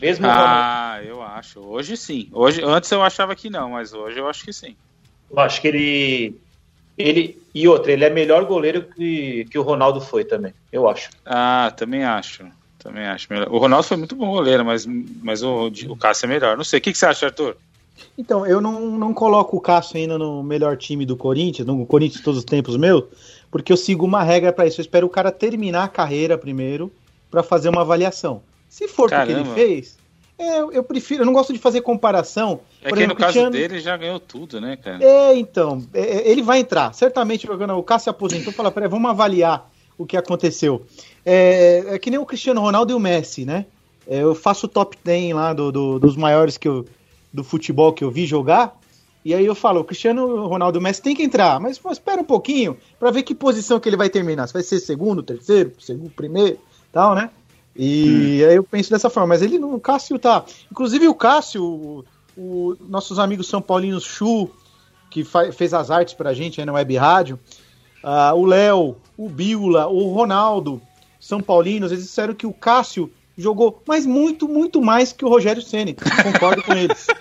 Mesmo Ah, Ronaldo. eu acho. Hoje sim. Hoje, antes eu achava que não, mas hoje eu acho que sim. Eu acho que ele. Ele, e outra, ele é melhor goleiro que, que o Ronaldo foi também, eu acho. Ah, também acho. Também acho. O Ronaldo foi muito bom goleiro, mas, mas o, o Cássio é melhor. Não sei. O que, que você acha, Arthur? Então, eu não, não coloco o Cássio ainda no melhor time do Corinthians, no Corinthians todos os tempos meu, porque eu sigo uma regra para isso. Eu espero o cara terminar a carreira primeiro para fazer uma avaliação. Se for Caramba. porque ele fez, é, eu prefiro, eu não gosto de fazer comparação. É que exemplo, no caso dele já ganhou tudo, né, cara? É, então, é, é ele vai entrar. Certamente o Cássio aposentou e fala, peraí, vamos avaliar o que aconteceu. É, é, que nem o Cristiano Ronaldo e o Messi, né? É, eu faço o top 10 lá do, do, dos maiores que eu, do futebol que eu vi jogar. E aí eu falo, o Cristiano Ronaldo Messi tem que entrar, mas pô, espera um pouquinho para ver que posição que ele vai terminar. Se vai ser segundo, terceiro, segundo, primeiro, tal, né? E hum. aí eu penso dessa forma, mas ele no Cássio tá. Inclusive o Cássio, o, o nossos amigos São Paulinos Chu, que fez as artes pra gente aí na Web Rádio, uh, o Léo, o Biula, o Ronaldo, São Paulinos, eles disseram que o Cássio jogou, mas muito, muito mais que o Rogério Ceni. Concordo com eles.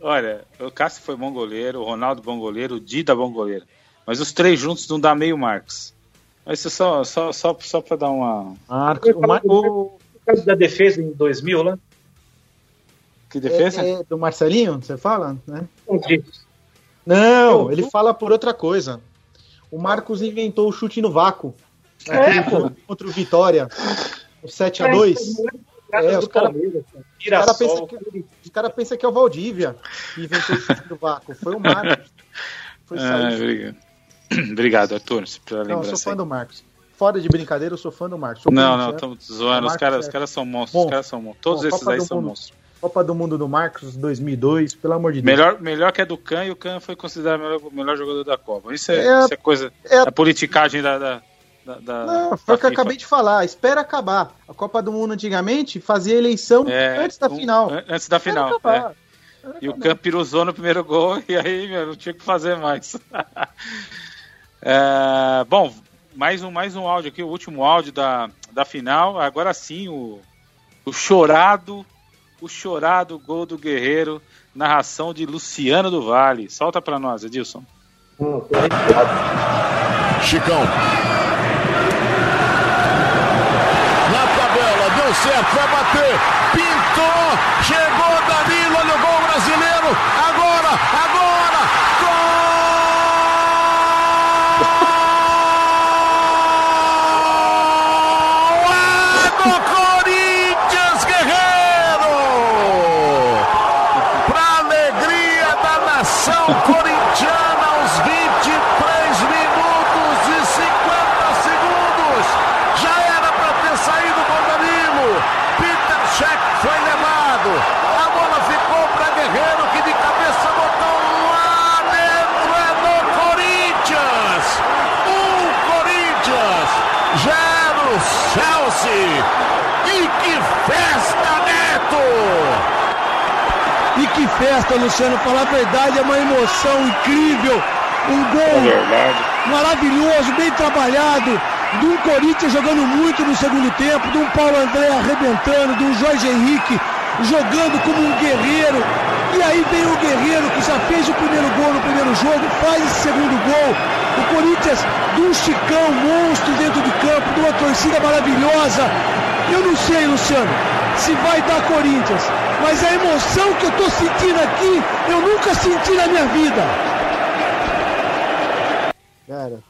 Olha, o Cássio foi bom goleiro, o Ronaldo bom goleiro, o Dida bom goleiro. Mas os três juntos não dá meio Marcos. Mas isso só, só, só, só para dar uma. Marcos, o, caso da defesa em 2000, né? Que defesa? É, é do Marcelinho, você fala? Né? Não, ele fala por outra coisa. O Marcos inventou o chute no vácuo. É, contra o Vitória, o 7x2. É, é, os caras cara pensam que, cara pensa que é o Valdívia que inventou o chute do vácuo. Foi o Marcos. Foi ah, obrigado. obrigado, Arthur. Não, eu sou fã do Marcos. Fora de brincadeira, eu sou fã do Marcos. não, não, estamos zoando. Os caras, os caras são monstros. Bom, os caras são monstros. Todos bom, esses aí são mundo, monstros. Copa do Mundo do Marcos 2002, pelo amor de Deus. Melhor, melhor que a do Can e o Can foi considerado o melhor, melhor jogador da Copa. Isso é, é, isso é coisa. É a politicagem da, da da, da, não, foi o que eu acabei de falar. Espera acabar. A Copa do Mundo antigamente fazia eleição é, antes da um, final. Antes da final. É. E o Campiruzou no primeiro gol, e aí, meu, não tinha o que fazer mais. é, bom, mais um, mais um áudio aqui, o último áudio da, da final. Agora sim, o, o chorado, o chorado gol do Guerreiro, narração de Luciano do Vale. Solta pra nós, Edilson. Chicão. Na tabela, deu certo, vai bater. Pintou, chegou Danilo, olha o gol brasileiro. Agora, agora, gol! É do Corinthians, Guerreiro! Pra alegria da nação corintiana, aos 23 minutos e 50 segundos. Já era para ter saído com Danilo. Peter Check foi levado. A bola ficou para Guerreiro, que de cabeça botou lá dentro. É do Corinthians. Um Corinthians. Zero Chelsea. E que festa, Neto! E que festa, Luciano. Falar a verdade, é uma emoção incrível. Um gol maravilhoso, bem trabalhado. De um Corinthians jogando muito no segundo tempo. De um Paulo André arrebentando. De um Jorge Henrique jogando como um guerreiro. E aí vem o Guerreiro que já fez o primeiro gol no primeiro jogo, faz esse segundo gol. O Corinthians de um Chicão monstro dentro de campo, de uma torcida maravilhosa. Eu não sei, Luciano, se vai dar Corinthians, mas a emoção que eu tô sentindo aqui, eu nunca senti na minha vida. Cara,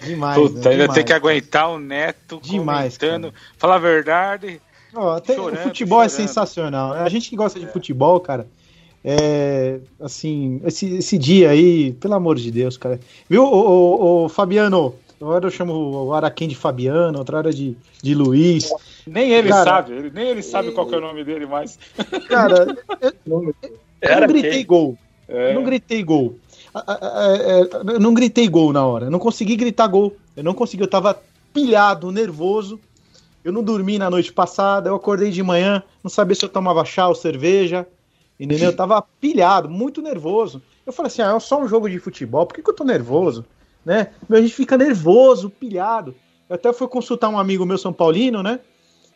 demais. Puta, né? ainda Demais. tem que aguentar o Neto Demais, comentando. Falar a verdade. Chorando, o futebol é chorando. sensacional. né? A gente que gosta de futebol, cara, é, assim, esse, esse dia aí, pelo amor de Deus, cara. Viu, ô, ô, ô, Fabiano? Agora eu chamo o Araquém de Fabiano, outra hora de, de Luiz. Nem ele Cara, sabe, ele- nem ele sabe qual que é o nome dele mais. Cara, eu, eu não gritei quem? gol. É. Eu não gritei gol. Ah, é, Eu não gritei gol na hora. Eu não consegui gritar gol. Eu não consegui. Eu tava pilhado, nervoso. Eu não dormi na noite passada. Eu acordei de manhã, não sabia se eu tomava chá ou cerveja. Entendeu? Eu tava pilhado, muito nervoso. Eu falei assim: ah, é só um jogo de futebol. Por que, que eu tô nervoso? Né? Meu, A gente fica nervoso, pilhado. Eu até fui consultar um amigo meu, São Paulino, né?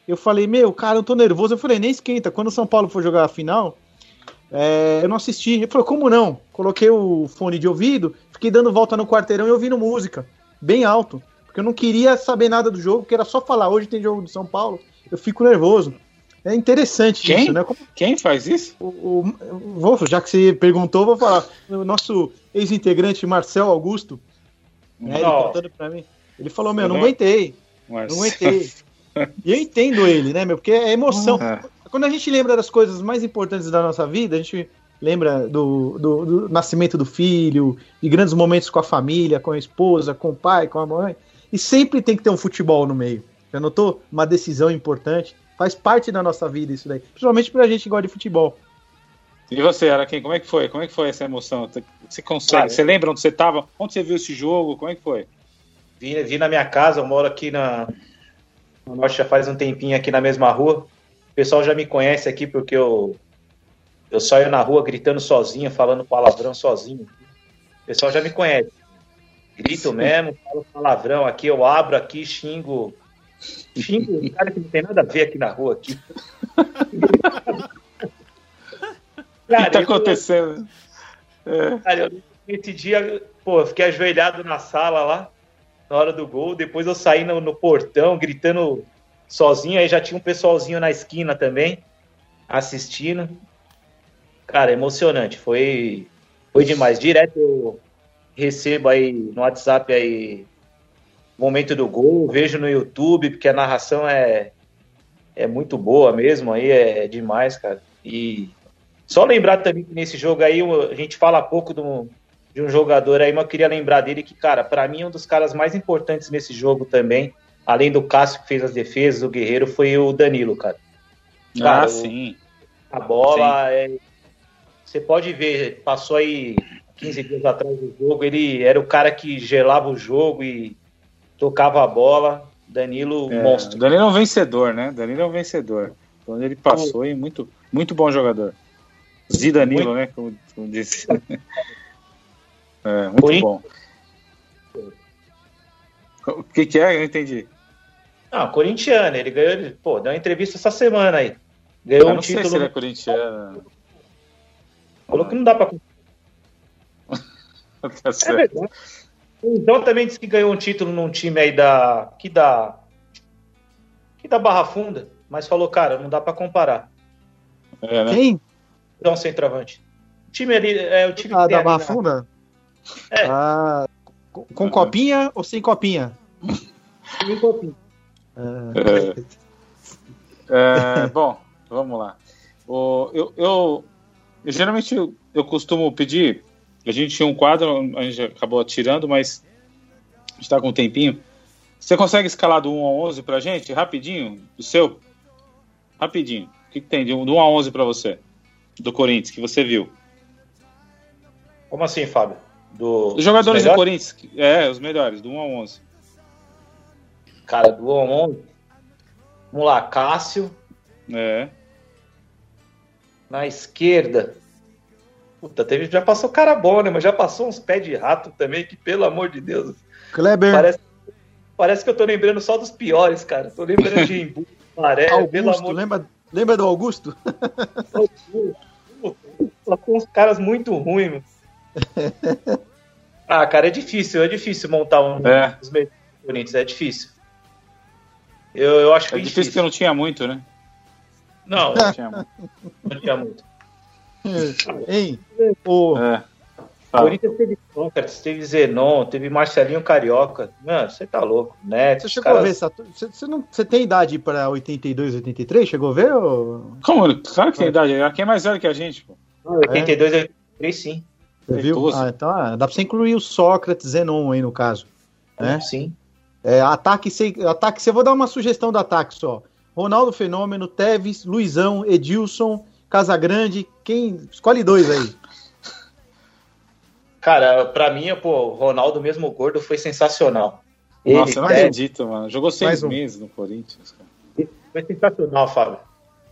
Eu falei, meu, cara, eu tô nervoso. Eu falei, nem esquenta. Quando o São Paulo for jogar a final, é, eu não assisti. Ele falou, como não? Coloquei o fone de ouvido, fiquei dando volta no quarteirão e ouvindo música, bem alto. Porque eu não queria saber nada do jogo, porque era só falar, hoje tem jogo do São Paulo, eu fico nervoso. É interessante Quem? isso, né? Como Quem faz isso? o, o- vou, já que você perguntou, vou falar. O nosso ex-integrante Marcel Augusto, né, ele contando pra mim, ele falou, meu, não aguentei, não aguentei. E eu entendo ele, né, meu? Porque é emoção. É. Quando a gente lembra das coisas mais importantes da nossa vida, a gente lembra do, do, do nascimento do filho, de grandes momentos com a família, com a esposa, com o pai, com a mãe. E sempre tem que ter um futebol no meio. Já notou? Uma decisão importante. Faz parte da nossa vida isso daí. Principalmente pra gente que gosta de futebol. E você, Araquém, como é que foi? Como é que foi essa emoção? Você consegue? Cara, você lembra onde você estava? Onde você viu esse jogo? Como é que foi? Vim, vim na minha casa, eu moro aqui na. No norte já faz um tempinho aqui na mesma rua. O pessoal já me conhece aqui porque eu. Eu saio na rua gritando sozinho, falando palavrão sozinho. O pessoal já me conhece. Grito mesmo, falo palavrão aqui, eu abro aqui, xingo. Xingo um cara que não tem nada a ver aqui na rua aqui. O que tá eu- acontecendo? É. Cara, eu, esse dia, pô, eu fiquei ajoelhado na sala lá, na hora do gol. Depois eu saí no, no portão, gritando sozinho. Aí já tinha um pessoalzinho na esquina também, assistindo. Cara, emocionante. Foi, foi demais. Direto eu recebo aí no WhatsApp aí momento do gol, vejo no YouTube, porque a narração é, é muito boa mesmo, aí é demais, cara. E só lembrar também que nesse jogo aí a gente fala pouco do, de um jogador aí, mas eu queria lembrar dele que, cara, para mim um dos caras mais importantes nesse jogo também, além do Cássio que fez as defesas, o Guerreiro, foi o Danilo, cara. Cara, Ah, o- sim. A bola, é, você pode ver, passou aí 15 dias atrás do jogo, ele era o cara que gelava o jogo e tocava a bola. Danilo, É, monstro. Danilo é um vencedor, né? Danilo é um vencedor. Quando ele passou, e muito, muito bom jogador. Zidanilo, né? Como, como disse. é, muito bom. O que, que é? Eu não entendi. Não, corintiano. Ele ganhou. Ele, pô, deu uma entrevista essa semana aí. Ganhou Eu um não sei título. se ele é corintiano. Falou que não dá pra. Tá É certo. verdade. Então também disse que ganhou um título num time aí da. Que da. Que da Barra Funda. Mas falou, cara, não dá pra comparar. É, né? Quem? Então, centroavante. O time ali. É o time Ah, da Barra Funda? É. Ah, com, com copinha ou sem copinha? É, bom, vamos lá. O, eu, eu, eu geralmente eu, eu costumo pedir. A gente tinha um quadro, a gente acabou tirando, mas a gente tá com um tempinho. Você consegue escalar do 1 ao 11 pra gente? Rapidinho? O seu? Rapidinho. O que, que tem de um- do 1 ao 11 pra você? Do Corinthians, que você viu. Como assim, Fábio? Do, Os jogadores do? Corinthians. É, os melhores, do 1 ao 11. Cara, do 11. Vamos lá, Cássio. É. Na esquerda. Puta, teve, já passou cara bom, né? Mas já passou uns pés de rato também, que pelo amor de Deus. Kleber, Parece, parece que eu tô lembrando só dos piores, cara. Tô lembrando de Embu, Maré, pelo Augusto, amor de lembra, lembra do Augusto? Deus. Só com uns caras muito ruins, meu. Ah, cara, é difícil, é difícil montar um É. dos melhores Corinthians, é difícil. Eu, eu acho que É difícil porque não tinha muito, né? Não, Não tinha muito. não tinha muito. Hein? O, É. Corinthians teve Sócrates, teve Zenon, teve Marcelinho Carioca. Mano, você tá louco. Neto, você os chegou a ver essa. Você, você não, você tem idade pra 82, 83? Chegou a ver? Ou... Como? Claro que tem idade. Quem é mais velho que a gente, pô? 82 e 83, sim. Você viu? Ah, então ah, dá pra você incluir o Sócrates, Zenon aí no caso. É? Sim. É, ataque, sem, ataque, eu vou dar uma sugestão do ataque só. Ronaldo Fenômeno, Teves, Luizão, Edilson, Casagrande. Quem. Escolhe dois aí. Cara, pra mim, pô, o Ronaldo, mesmo gordo, foi sensacional. Ele, Nossa, eu não acredito, mano. Jogou seis um. meses no Corinthians, cara. Foi sensacional, Fábio.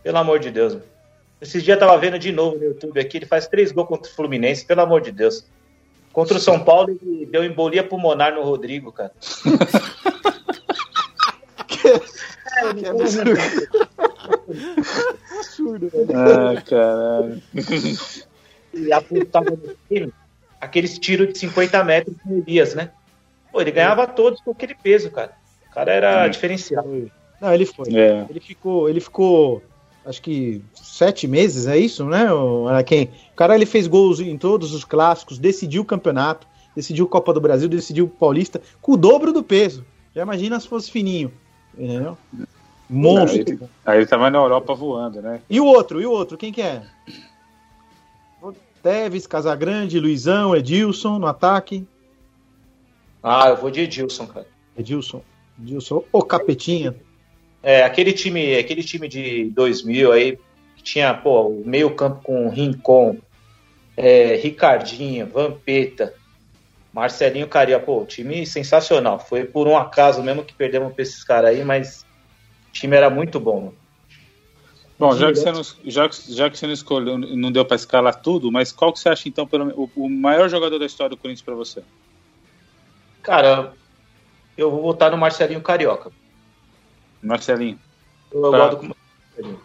Pelo amor de Deus. Mano. Esses dias eu tava vendo de novo no YouTube aqui, ele faz três gols contra o Fluminense, pelo amor de Deus. Contra o São Paulo, ele deu embolia pulmonar no Rodrigo, cara. Que absurdo. absurdo, velho. Ah, caralho. e apontava no time aqueles tiros de 50 metros com o Elias, né? Pô, ele ganhava todos com aquele peso, cara. O cara era Hum. diferenciado. Não, ele foi. É. Ele ficou, ele ficou, acho que sete meses, é isso, né? O, quem? O cara ele fez gols em todos os clássicos, decidiu o campeonato, decidiu a Copa do Brasil, decidiu o Paulista, com o dobro do peso. Já imagina se fosse fininho, entendeu? Monstro. Aí ele, aí ele tava na Europa voando, né? E o outro, e o outro, quem que é? Teves, Casagrande, Luizão, Edilson no ataque. Ah, eu vou de Edilson, cara. Edilson, Edilson, o capetinha. É, aquele time, aquele time de 2000 aí, que tinha, pô, o meio campo com Rincon, é, Ricardinho, Vampeta, Marcelinho Caria, pô, time sensacional. Foi por um acaso mesmo que perdemos pra esses caras aí, mas o time era muito bom, mano. Bom, já que, você não, já, já que você não escolheu, não deu pra escalar tudo, mas qual que você acha, então, pelo, o, o maior jogador da história do Corinthians pra você? Cara, eu vou votar no Marcelinho Carioca. Marcelinho. Eu, eu Tá. gosto do Marcelinho,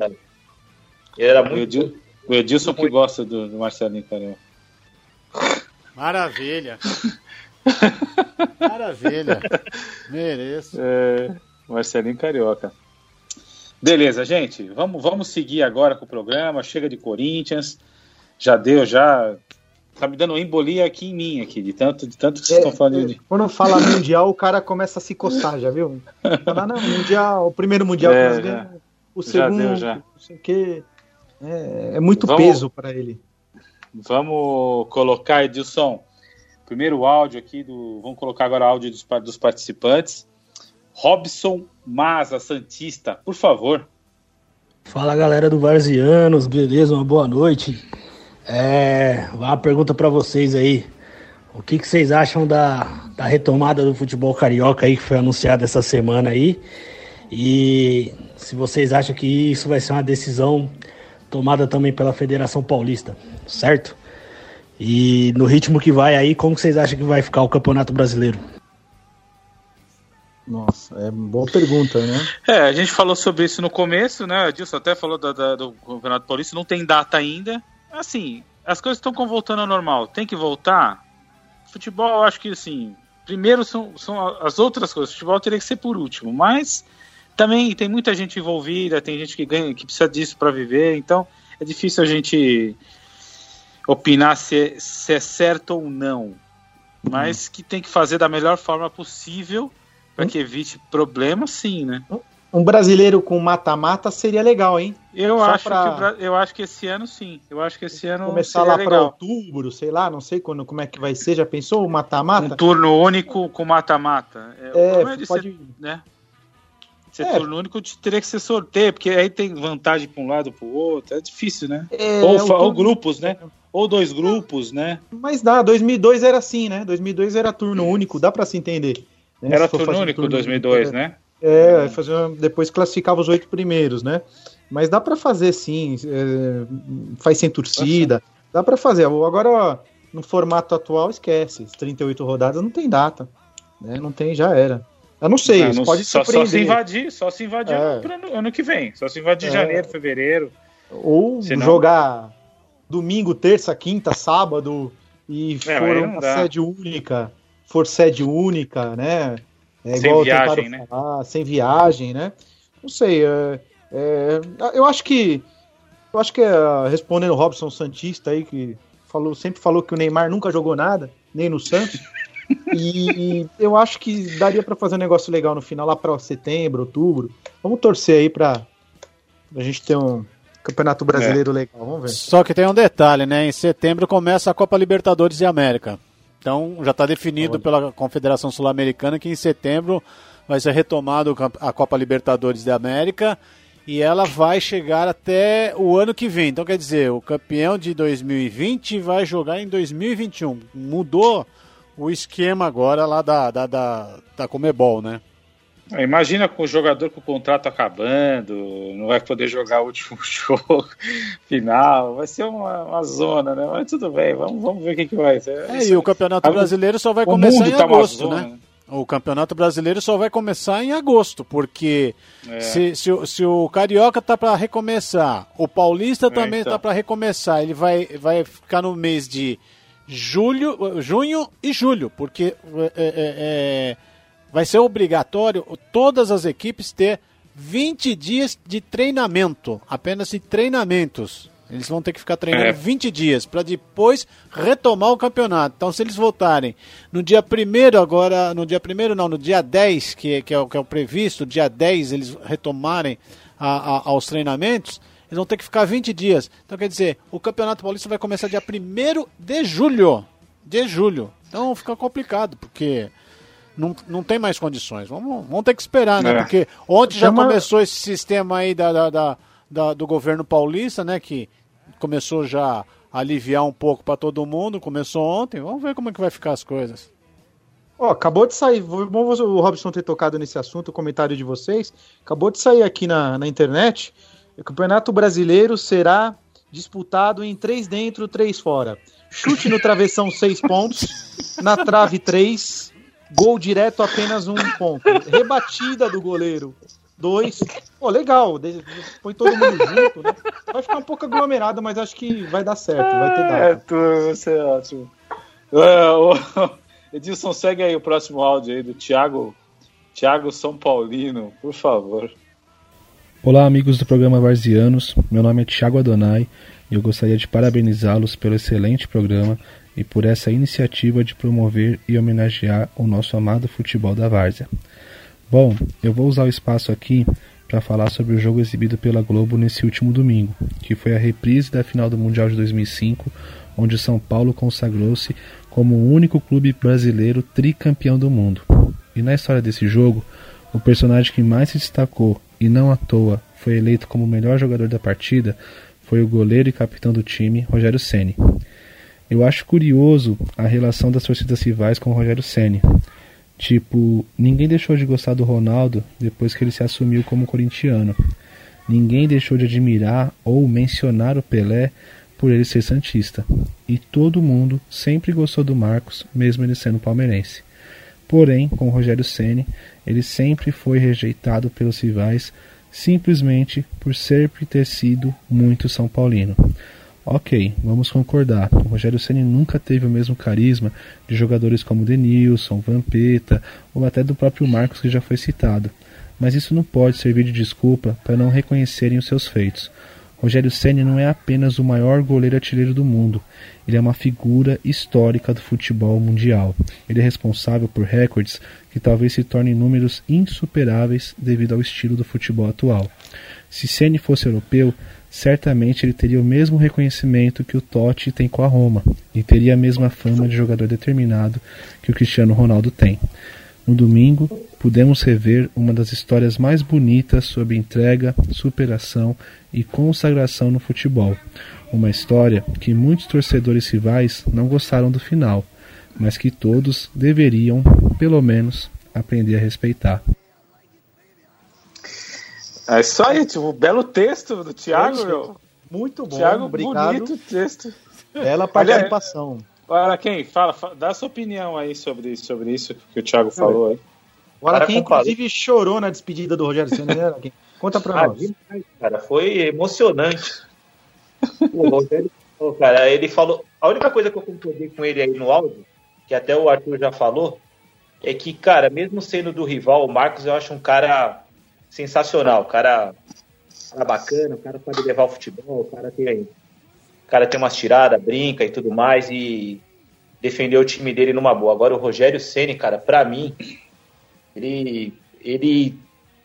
era- era O muito. Edil- o Edilson que gosta do, do Marcelinho, cara. Maravilha. Maravilha. Mereço. É, Marcelinho Carioca. Beleza, gente. Vamos, vamos seguir agora com o programa. Chega de Corinthians. Já deu, já. Tá me dando embolia aqui em mim, aqui, de tanto, de tanto que vocês estão falando de. Quando fala mundial, o cara começa a se coçar, já viu? Fala, não, mundial, o primeiro mundial É, que nós já. ganhamos, o Já segundo, deu, já. não sei o quê. É, é muito Vamos- peso para ele. Vamos colocar, Edilson, primeiro áudio aqui do. Vamos colocar agora o áudio dos, dos participantes. Robson Maza, Santista, por favor. Fala galera do Varzianos, beleza? Uma boa noite. É, uma pergunta pra vocês aí. O que, que vocês acham da, da retomada do futebol carioca aí que foi anunciada essa semana aí? E se vocês acham que isso vai ser uma decisão tomada também pela Federação Paulista, certo? E no ritmo que vai aí, como vocês acham que vai ficar o Campeonato Brasileiro? Nossa, é boa pergunta, né? É, a gente falou sobre isso no começo, né? O Dilson até falou da, da, do Campeonato Paulista, não tem data ainda. Assim, as coisas estão voltando ao normal. Tem que voltar? Futebol, eu acho que assim, primeiro são, são as outras coisas. Futebol teria que ser por último, mas também tem muita gente envolvida, tem gente que ganha, que precisa disso para viver, então é difícil a gente opinar se, é, se é certo ou não. Mas que tem que fazer da melhor forma possível para que evite problemas, sim, né? Um brasileiro com mata-mata seria legal, hein? Eu acho, pra... que, eu acho que esse ano sim. Eu acho que esse ano. Começar lá para outubro, sei lá, não sei quando, como é que vai ser. Já pensou o mata-mata? Um turno único com mata-mata. É, é, é pode. Ser, né? Ser é. turno único teria que ser sorteio, porque aí tem vantagem para um lado para o outro. É difícil, né? É, ou, turno... ou, grupos, né? Ou dois grupos, né? Mas dá, 2002 era assim, né? 2002 era turno único, dá para se entender. Né? Era turno único turno 2002, único, né? É, fazer, depois classificava os oito primeiros, né? Mas dá para fazer sim, é, faz sem torcida, dá para fazer. Agora, ó, no formato atual, esquece. 38 rodadas não tem data, né? Não tem, já era. Eu não sei, não, não, pode só, só se invadir, só se invadir é. ano, ano, que vem. Só se invadir é. janeiro, fevereiro. Ou Senão... jogar domingo, terça, quinta, sábado e é, for uma sede única, for sede única, né? É sem igual viagem, né? Falar, sem viagem, né? Não sei. É, é, eu acho que. Eu acho que é, respondendo o Robson Santista aí, que falou, sempre falou que o Neymar nunca jogou nada, nem no Santos. e, eu acho que daria para fazer um negócio legal no final, lá para setembro, outubro. Vamos torcer aí para a gente ter um campeonato brasileiro é. legal. Vamos ver. Só que tem um detalhe, né? Em setembro começa a Copa Libertadores de América. Então já está definido pela Confederação Sul-Americana que em setembro vai ser retomado a Copa Libertadores da América e ela vai chegar até o ano que vem. Então quer dizer, o campeão de 2020 vai jogar em 2021. Mudou o esquema agora lá da, da, da, da Comebol, né? Imagina com o jogador com o contrato acabando, não vai poder jogar o último jogo final, vai ser uma, uma zona, né? Mas tudo bem, vamos, vamos ver o que, que vai ser. É, e o Campeonato Brasileiro só vai começar em tá agosto, né? né? O Campeonato Brasileiro só vai começar em agosto, porque é. se, se, se, o Carioca tá para recomeçar, o Paulista é, também então. tá para recomeçar, ele vai, vai ficar no mês de julho, junho e julho, porque é, é, é vai ser obrigatório todas as equipes ter 20 dias de treinamento, apenas de treinamentos. Eles vão ter que ficar treinando é. 20 dias para depois retomar o campeonato. Então, se eles voltarem no dia 1 agora, no dia 1 não, no dia 10, que, que, é, que é o previsto, dia 10 eles retomarem a, a, aos treinamentos, eles vão ter que ficar 20 dias. Então, quer dizer, o Campeonato Paulista vai começar dia 1 de julho. De julho. Então, fica complicado, porque não, não tem mais condições. Vamos, vamos ter que esperar, né? É. Porque ontem já começou esse sistema aí da, da, da, da, do governo paulista, né? Que começou já a aliviar um pouco para todo mundo. Começou ontem. Vamos ver como é que vai ficar as coisas. Ó, oh, acabou de sair, bom o Robson ter tocado nesse assunto, o comentário de vocês. Acabou de sair aqui na, na internet. O Campeonato Brasileiro será disputado em três dentro, três fora. Chute no travessão, seis pontos. Na trave, três. Gol direto, apenas um ponto. Rebatida do goleiro. Dois. Pô, legal. Põe todo mundo junto, né? Vai ficar um pouco aglomerado, mas acho que vai dar certo. Vai ter dado. É, tu, você é ótimo. Uh, Edilson, segue aí o próximo áudio aí do Thiago, Thiago São Paulino, por favor. Olá, amigos do programa Varzianos. Meu nome é Thiago Adonai e eu gostaria de parabenizá-los pelo excelente programa e por essa iniciativa de promover e homenagear o nosso amado futebol da várzea. Bom, eu vou usar o espaço aqui para falar sobre o jogo exibido pela Globo nesse último domingo, que foi a reprise da final do Mundial de 2005, onde São Paulo consagrou-se como o único clube brasileiro tricampeão do mundo. E na história desse jogo, o personagem que mais se destacou e não à toa foi eleito como o melhor jogador da partida foi o goleiro e capitão do time, Rogério Ceni. Eu acho curioso a relação das torcidas rivais com o Rogério Ceni. Tipo, ninguém deixou de gostar do Ronaldo depois que ele se assumiu como corintiano. Ninguém deixou de admirar ou mencionar o Pelé por ele ser santista. E todo mundo sempre gostou do Marcos, mesmo ele sendo palmeirense. Porém, com o Rogério Ceni, ele sempre foi rejeitado pelos rivais simplesmente por sempre ter sido muito São Paulino. Ok, vamos concordar. O Rogério Ceni nunca teve o mesmo carisma de jogadores como Denilson, Vampeta ou até do próprio Marcos que já foi citado. Mas isso não pode servir de desculpa para não reconhecerem os seus feitos. Rogério Ceni não é apenas o maior goleiro artilheiro do mundo, ele é uma figura histórica do futebol mundial. Ele é responsável por recordes que talvez se tornem números insuperáveis devido ao estilo do futebol atual. Se Ceni fosse europeu, certamente ele teria o mesmo reconhecimento que o Totti tem com a Roma e teria a mesma fama de jogador determinado que o Cristiano Ronaldo tem. No domingo, pudemos rever uma das histórias mais bonitas sobre entrega, superação e consagração no futebol. Uma história que muitos torcedores rivais não gostaram do final, mas que todos deveriam, pelo menos, aprender a respeitar. É isso aí, tipo, um belo texto do Thiago, meu. Muito bom, Thiago, obrigado. bonito texto. Bela participação. Para quem? Fala, fala, dá a sua opinião aí sobre, sobre isso que o Thiago falou aí. Agora quem inclusive chorou na despedida do Rogério Senna, né? Araquém? Conta pra Ah, nós. demais, cara, foi emocionante. o Rogério, cara, ele falou. A única coisa que eu concordei com ele aí no áudio, que até o Arthur já falou, é que, cara, mesmo sendo do rival, o Marcos eu acho um cara sensacional, um cara, cara bacana, um cara pode levar o futebol, o cara tem, o cara tem umas tiradas, brinca e tudo mais, e defendeu o time dele numa boa. Agora o Rogério Ceni, cara, pra mim, ele, ele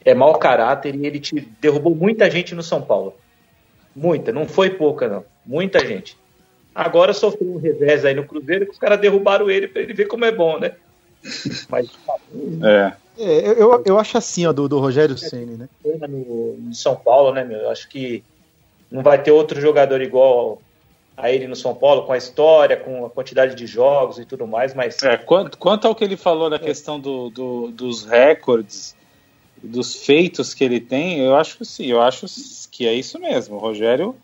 é mau caráter e ele te derrubou muita gente no São Paulo. Muita, não foi pouca, não. Muita gente. Agora sofreu um revés aí no Cruzeiro que os caras derrubaram ele pra ele ver como é bom, né? Mas É. É, eu, eu acho assim, ó, do, do Rogério Ceni, né? no, no São Paulo, né, meu? Eu acho que não vai ter outro jogador igual a ele no São Paulo, com a história, com a quantidade de jogos e tudo mais, mas É, quanto, quanto ao que ele falou da questão do, do- dos recordes, dos feitos que ele tem, eu acho que sim, eu acho que é isso mesmo. O Rogério,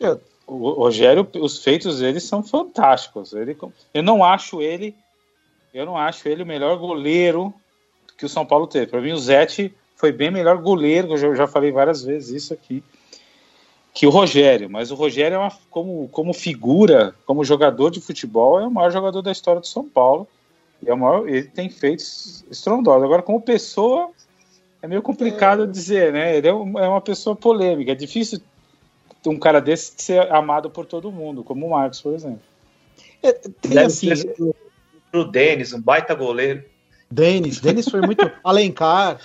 É. o Rogério, os feitos dele são fantásticos. Ele, eu não acho ele, eu não acho ele o melhor goleiro que o São Paulo teve. Para mim, o Zete foi bem melhor goleiro, eu já, eu já falei várias vezes isso aqui, que o Rogério. Mas o Rogério, é uma, como, como figura, como jogador de futebol, é o maior jogador da história do São Paulo. E é o maior, ele tem feitos estrondosos. Agora, como pessoa, é meio complicado dizer, né? Ele é, um- é uma pessoa polêmica. É difícil um cara desse ser amado por todo mundo, como o Marcos, por exemplo. É, tem deve assim, pro Denis, um baita goleiro. Denis, Denis foi muito. Alencar.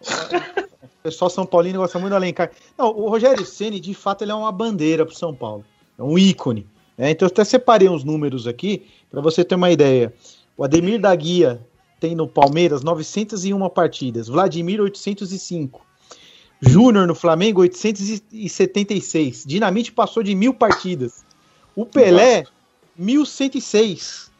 O pessoal São Paulino gosta muito do Alencar. Não, o Rogério Ceni de fato, ele é uma bandeira pro São Paulo. É um ícone. né? Então, eu até separei uns números aqui, para você ter uma ideia. O Ademir da Guia tem no Palmeiras 901 partidas, Vladimir 805. Júnior no Flamengo 876. Dinamite passou de mil partidas. O Pelé 1106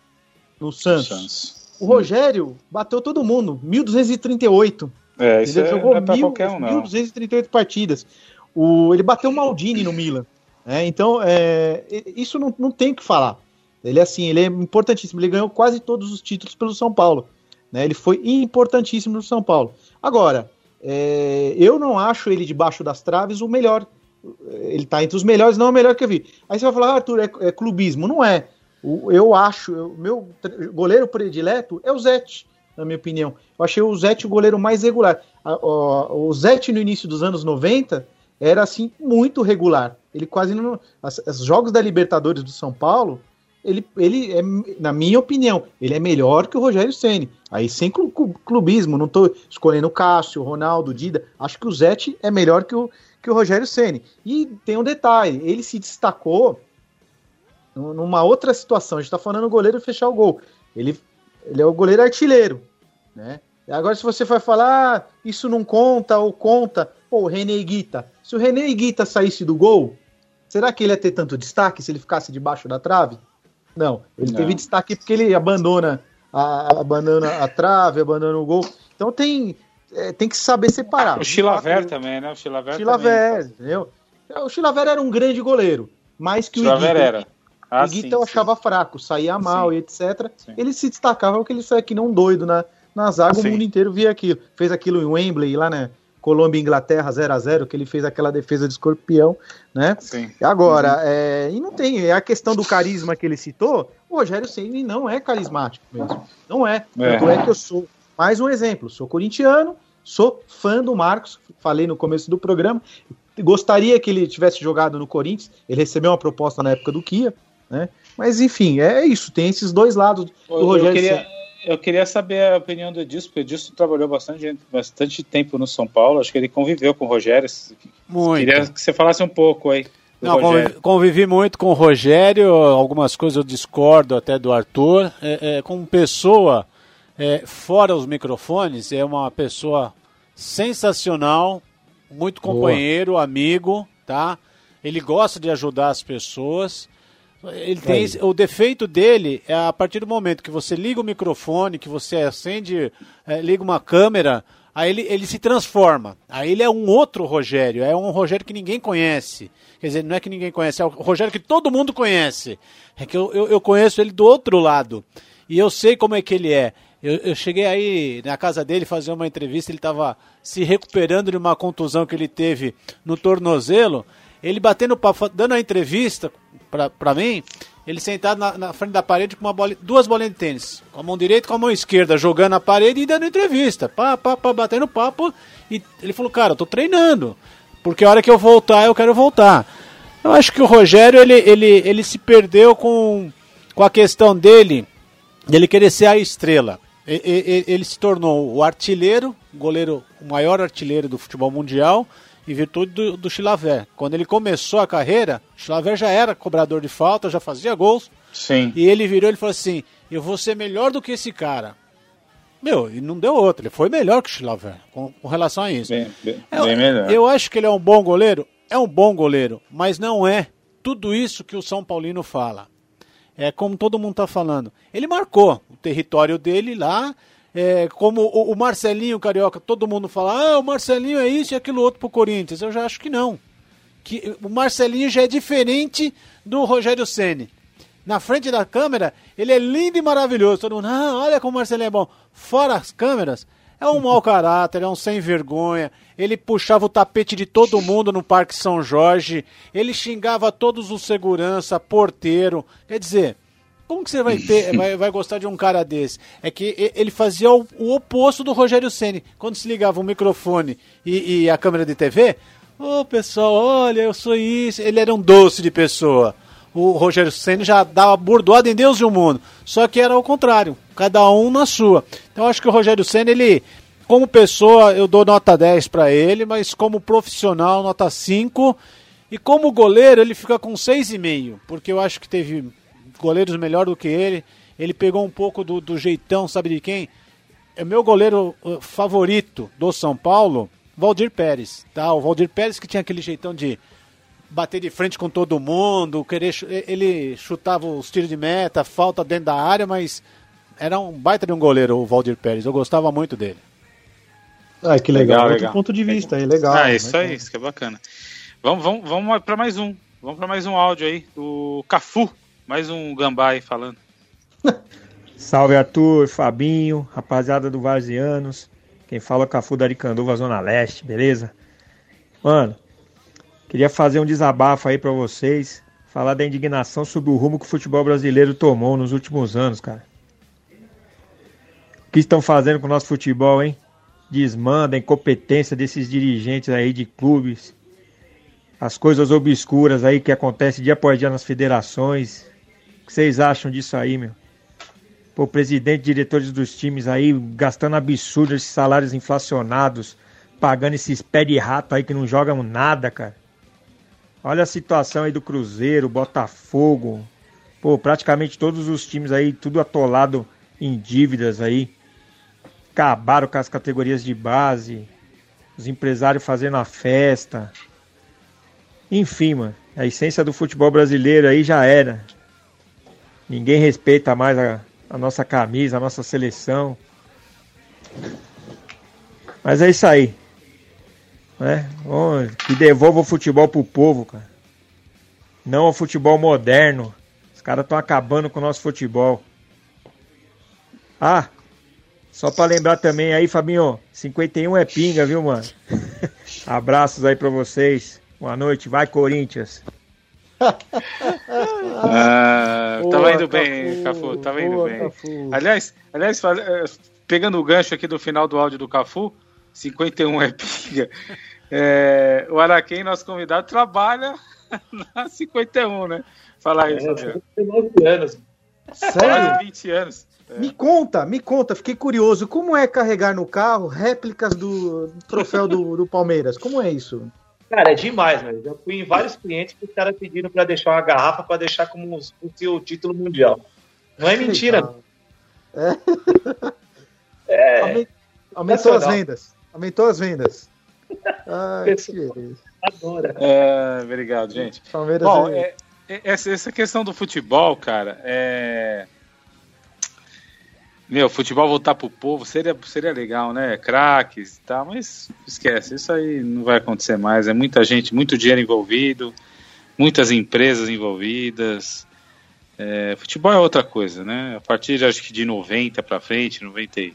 no Santos. Santos. O Rogério bateu todo mundo, 1238. É, isso Ele é, jogou não é pra mil- qualquer um, não. 1238 partidas. O, ele bateu o Maldini no Milan. né? Então, é, isso não, não tem o que falar. Ele é assim, ele é importantíssimo. Ele ganhou quase todos os títulos pelo São Paulo. né? Ele foi importantíssimo no São Paulo. Agora, é, eu não acho ele debaixo das traves o melhor. Ele tá entre os melhores, não é o melhor que eu vi. Aí você vai falar, ah, Arthur, é, é clubismo. Não é. O- eu acho, o meu goleiro predileto é o Zete, na minha opinião. Eu achei o Zete o goleiro mais regular. A- o, o Zete no início dos anos 90 era assim muito regular. Ele quase não. Os jogos da Libertadores do São Paulo, ele, ele é, na minha opinião, ele é melhor que o Rogério Ceni. Aí sem clu- clu- clubismo, não tô escolhendo o Cássio, o Ronaldo, o Dida. Acho que o Zete é melhor que o, que o Rogério Ceni. E tem um detalhe, ele se destacou numa outra situação. A gente tá falando o goleiro fechar o gol. Ele, ele é o goleiro artilheiro, né? E Agora, se você vai falar, ah, isso não conta ou conta, pô, o René Guita. Se o René Guita saísse do gol, será que ele ia ter tanto destaque se ele ficasse debaixo da trave? Não, ele Não. teve destaque porque ele abandona a, abandona a trave, abandona o gol. Então tem, é, tem que saber separar. O Chilaver também, né? O Chilaver, Chilaver entendeu? O Chilaver era um grande goleiro, mais que Chilaver o Iguita. era. Ah, eu sim, achava fraco, saía mal Sim. e etc. Sim. Ele se destacava porque ele saiu aqui não doido na, na zaga, Sim. o mundo inteiro via aquilo. Fez aquilo em Wembley, lá, né? Colômbia e Inglaterra 0 a 0 que ele fez aquela defesa de escorpião, né? Sim. Agora, é, e não tem, é a questão do carisma que ele citou, o Rogério Ceni não é carismático mesmo. Não é. É. Tanto é que eu sou, mais um exemplo, sou corintiano, sou fã do Marcos, falei no começo do programa, gostaria que ele tivesse jogado no Corinthians, ele recebeu uma proposta na época do Kia, né? Mas enfim, é isso, tem esses dois lados do Eu, eu Rogério queria, Ceni. eu queria saber a opinião do Edilson, porque o Edilson trabalhou bastante, bastante tempo no São Paulo, acho que ele conviveu com o Rogério. Muito. Queria que você falasse um pouco aí. Não, convivi, convivi muito com o Rogério, algumas coisas eu discordo até do Arthur. É, é, como pessoa, é, fora os microfones, é uma pessoa sensacional, muito Boa. companheiro, amigo, tá? Ele gosta de ajudar as pessoas. Ele tem esse- o defeito dele é a partir do momento que você liga o microfone, que você acende, é, liga uma câmera, aí ele, ele se transforma. Aí ele é um outro Rogério, é um Rogério que ninguém conhece. Quer dizer, não é que ninguém conhece, é o Rogério que todo mundo conhece. É que eu, eu, eu conheço ele do outro lado. E eu sei como é que ele é. Eu, eu cheguei aí na casa dele fazer uma entrevista, ele estava se recuperando de uma contusão que ele teve no tornozelo. Ele batendo papo, dando a entrevista pra, pra mim, ele sentado na, na frente da parede com uma bola, duas bolinhas de tênis, com a mão direita e com a mão esquerda, jogando na parede e dando entrevista, pá, pá, pá, batendo papo. E ele falou, cara, eu tô treinando, porque a hora que eu voltar, eu quero voltar. Eu acho que o Rogério, ele, ele, ele se perdeu com, com a questão dele, dele querer ser a estrela. Ele se tornou o artilheiro, goleiro, o maior artilheiro do futebol mundial, em virtude do, do Chilaver. Quando ele começou a carreira, o Chilaver já era cobrador de falta, já fazia gols, Sim. e ele virou e falou assim: Eu vou ser melhor do que esse cara. Meu, e não deu outro, ele foi melhor que o Chilaver com, com relação a isso. Bem, bem, Eu, bem melhor. eu acho que ele é um bom goleiro, é um bom goleiro, mas não é tudo isso que o São Paulino fala. É como todo mundo está falando. Ele marcou o território dele lá, é, como o, o Marcelinho Carioca, todo mundo fala, ah, o Marcelinho é isso e aquilo outro pro Corinthians. Eu já acho que não. Que o Marcelinho já é diferente do Rogério Ceni. Na frente da câmera, ele é lindo e maravilhoso. Todo mundo, ah, olha como o Marcelinho é bom. Fora as câmeras, é um mau caráter, é um sem vergonha. Ele puxava o tapete de todo mundo no Parque São Jorge. Ele xingava todos os segurança, porteiro. Quer dizer, como que você vai ter, vai, vai gostar de um cara desse? É que ele fazia o, o oposto do Rogério Ceni. Quando se ligava o microfone e, e a câmera de TV, ô pessoal, olha, eu sou isso. Ele era um doce de pessoa. O Rogério Ceni já dava burdoada em Deus e o mundo. Só que era o contrário, cada um na sua. Então eu acho que o Rogério Ceni ele como pessoa, eu dou nota 10 para ele, mas como profissional, nota 5. E como goleiro, ele fica com 6,5, porque eu acho que teve goleiros melhor do que ele. Ele pegou um pouco do, do jeitão, sabe de quem? É meu goleiro uh, favorito do São Paulo, Valdir Pérez. Tá? O Valdir Pérez que tinha aquele jeitão de bater de frente com todo mundo, querer chu- ele chutava os tiros de meta, falta dentro da área, mas era um baita de um goleiro o Valdir Pérez. Eu gostava muito dele. Ah, que legal. Legal, Outro legal. ponto de vista aí, legal. Ah, isso Vai aí, isso que é bacana. Vamos, vamos, vamos para mais um. Vamos para mais um áudio aí do Cafu. Mais um gambá aí falando. Salve Arthur, Fabinho, rapaziada do Varzianos. Quem fala é Cafu da Aricanduva, Zona Leste, beleza? Mano, queria fazer um desabafo aí pra vocês. Falar da indignação sobre o rumo que o futebol brasileiro tomou nos últimos anos, cara. O que estão fazendo com o nosso futebol, hein? Desmanda incompetência desses dirigentes aí de clubes. As coisas obscuras aí que acontecem dia após dia nas federações. Que vocês acham disso aí, meu? Pô, presidente, diretores dos times aí gastando absurdo esses salários inflacionados, pagando esses pé de rato aí que não jogam nada, cara. Olha a situação aí do Cruzeiro, Botafogo. Pô, praticamente todos os times aí, tudo atolado em dívidas aí. Acabaram com as categorias de base. Os empresários fazendo a festa. Enfim, mano. A essência do futebol brasileiro aí já era. Ninguém respeita mais a, a nossa camisa, a nossa seleção. Mas é isso aí. Né? Que devolva o futebol pro povo, cara. Não o futebol moderno. Os caras estão acabando com o nosso futebol. Ah, só para lembrar também aí, Fabinho, 51 é pinga, viu, mano? Abraços aí para vocês. Boa noite, vai Corinthians. Ah, boa, tava indo bem, Cafu, tava indo bem. Cafu. Aliás, aliás, eh, pegando o gancho aqui do final do áudio do Cafu, 51 é pinga. É, o Araquém, nosso convidado, trabalha na 51, né? Fala aí, é, Fabiano. 19 anos. Sério? 20 anos. É. Me conta, me conta, fiquei curioso. Como é carregar no carro réplicas do, troféu do, do, Palmeiras? Como é isso? Cara, é demais, né? Já fui em vários clientes que os caras pediram para deixar uma garrafa para deixar como o título mundial. Não é mentira. É. é. Aumentou as vendas. Aumentou as vendas. Ai, que beleza. Adora. É, obrigado, gente. Palmeiras Bom, é... É, essa, essa questão do futebol, cara, é meu, futebol voltar pro povo seria, seria legal, né? Craques e tal, mas esquece, isso aí não vai acontecer mais. É muita gente, muito dinheiro envolvido, muitas empresas envolvidas. É, futebol é outra coisa, né? A partir acho que de 90 para frente, 90, é.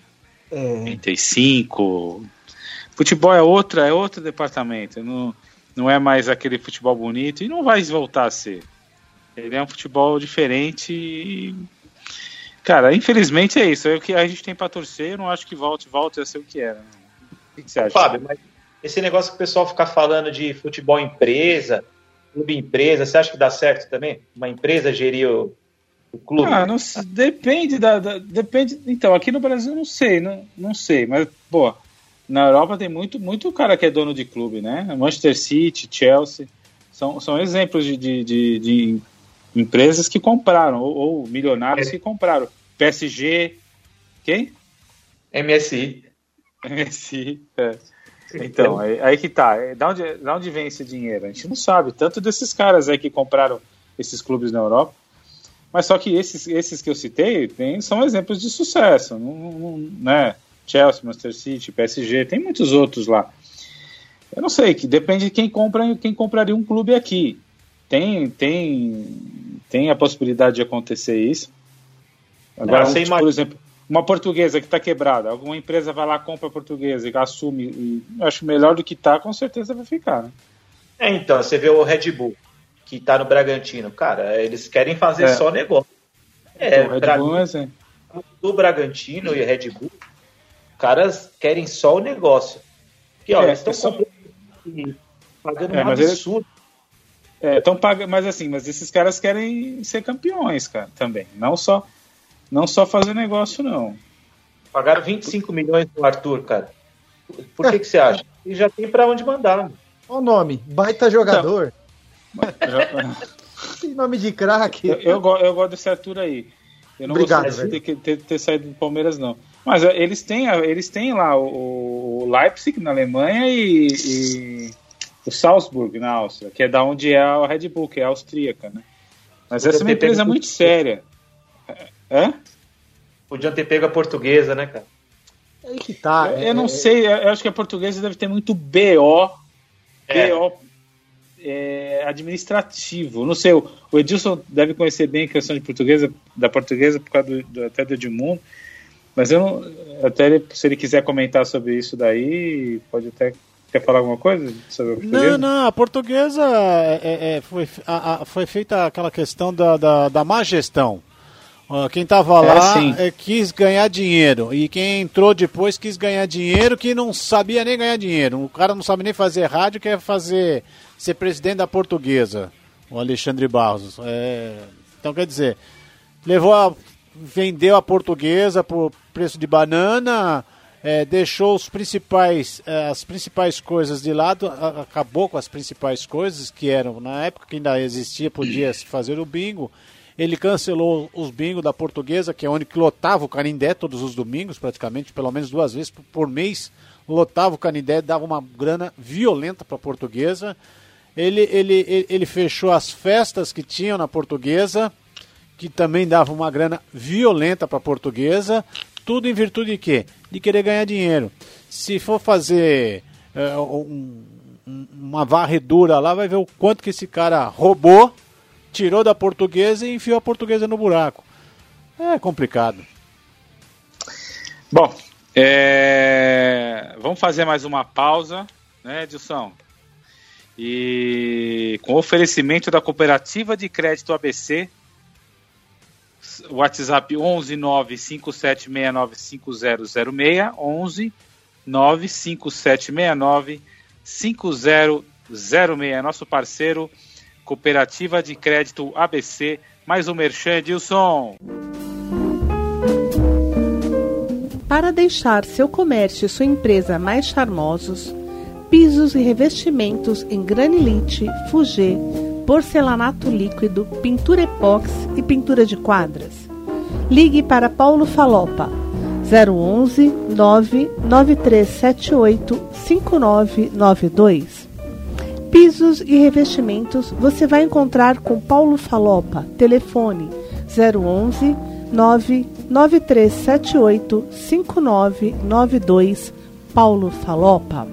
95. Futebol é outra, é outro departamento. Não, não é mais aquele futebol bonito e não vai voltar a ser. Ele é um futebol diferente e Cara, infelizmente é isso. É o que a gente tem para torcer. Eu não acho que volte, volte a ser o que era. Né? O que você acha? Fábio, mas esse negócio que o pessoal fica falando de futebol empresa, clube empresa, você acha que dá certo também? Uma empresa gerir o, o clube? Ah, não, depende da, da, Depende. Então, aqui no Brasil eu não sei, não, não sei. Mas, pô, na Europa tem muito, muito cara que é dono de clube, né? Manchester City, Chelsea. São, são exemplos de, de, de, de empresas que compraram, ou, ou milionários é. que compraram. PSG, quem? MSI. MSI, é. Então, aí, aí, que tá. É, da onde, da onde vem esse dinheiro? A gente não sabe. Tanto desses caras aí que compraram esses clubes na Europa. Mas só que esses, esses que eu citei tem, são exemplos de sucesso. Não, não, né? Chelsea, Manchester City, PSG, tem muitos outros lá. Eu não sei, que depende de quem compra quem compraria um clube aqui. Tem, tem, tem a possibilidade de acontecer isso. Agora, tipo, por exemplo, uma portuguesa que está quebrada, alguma empresa vai lá, compra a portuguesa e assume, e acho melhor do que está, com certeza vai ficar. Né? É, então, você vê o Red Bull, que está no Bragantino. Cara, eles querem fazer é. só negócio. É, então, Red Bull é assim. Do Bragantino e Red Bull, caras querem só o negócio. Que, ó, é, eles estão só... pagando é, um absurdo. É, então paga, mas assim, mas esses caras querem ser campeões, cara, também. Não só, não só fazer negócio, não. Pagaram 25 milhões pro Arthur, cara. Por que, que você acha? E já tem para onde mandar. Olha o nome, baita jogador. tem nome de craque. Eu, eu, eu, gosto desse Arthur aí. Eu não Obrigado, gosto de ter, ter, ter, saído do Palmeiras, não. Mas é, eles têm, eles têm lá o, o Leipzig na Alemanha e, e o Salzburg, na Áustria, que é da onde é a Red Bull, que é austríaca, né? Mas essa é uma empresa muito séria. Hã? Podiam ter pego a portuguesa, né, cara? Aí que tá. Eu, é, eu não é, sei, eu acho que a portuguesa deve ter muito BO, é. BO é, administrativo. Não sei, o, o, Edilson deve conhecer bem a questão de portuguesa, da portuguesa, por causa do, do, até do Edmundo. Mas eu não, até ele, se ele quiser comentar sobre isso daí, pode até Quer falar alguma coisa sobre a portuguesa? Não, não, a portuguesa é, é, é foi, a, a, foi feita aquela questão da, da, da má gestão. Quem estava é, lá é, quis ganhar dinheiro e quem entrou depois quis ganhar dinheiro que não sabia nem ganhar dinheiro. O cara não sabe nem fazer rádio, quer fazer ser presidente da portuguesa, o Alexandre Barros. É, então quer dizer, levou a, vendeu a portuguesa por preço de banana, é, deixou os principais, é, as principais coisas de lado, acabou com as principais coisas que eram, na época que ainda existia, podia se fazer o bingo. Ele cancelou os bingos da portuguesa, que é onde lotava o Canindé todos os domingos, praticamente, pelo menos duas vezes por mês. Lotava o Canindé, dava uma grana violenta para a portuguesa. Ele, ele, ele, ele fechou as festas que tinham na portuguesa que também dava uma grana violenta para a portuguesa, tudo em virtude de quê? De querer ganhar dinheiro. Se for fazer é, um, uma varredura lá, vai ver o quanto que esse cara roubou, tirou da portuguesa e enfiou a portuguesa no buraco. É complicado. Bom, é... vamos fazer mais uma pausa, né, Edilson? E com oferecimento da Cooperativa de Crédito ABC, WhatsApp 11 95769 5006, 11 95769 5006. Nosso parceiro, Cooperativa de Crédito ABC. Mais um merchan, Edilson. Para deixar seu comércio e sua empresa mais charmosos, pisos e revestimentos em granilite, fugê, porcelanato líquido, pintura epóxi e pintura de quadras. Ligue para Paulo Falopa 011 99378 5992. Pisos e revestimentos você vai encontrar com Paulo Falopa. Telefone 011 99378 5992. Paulo Falopa.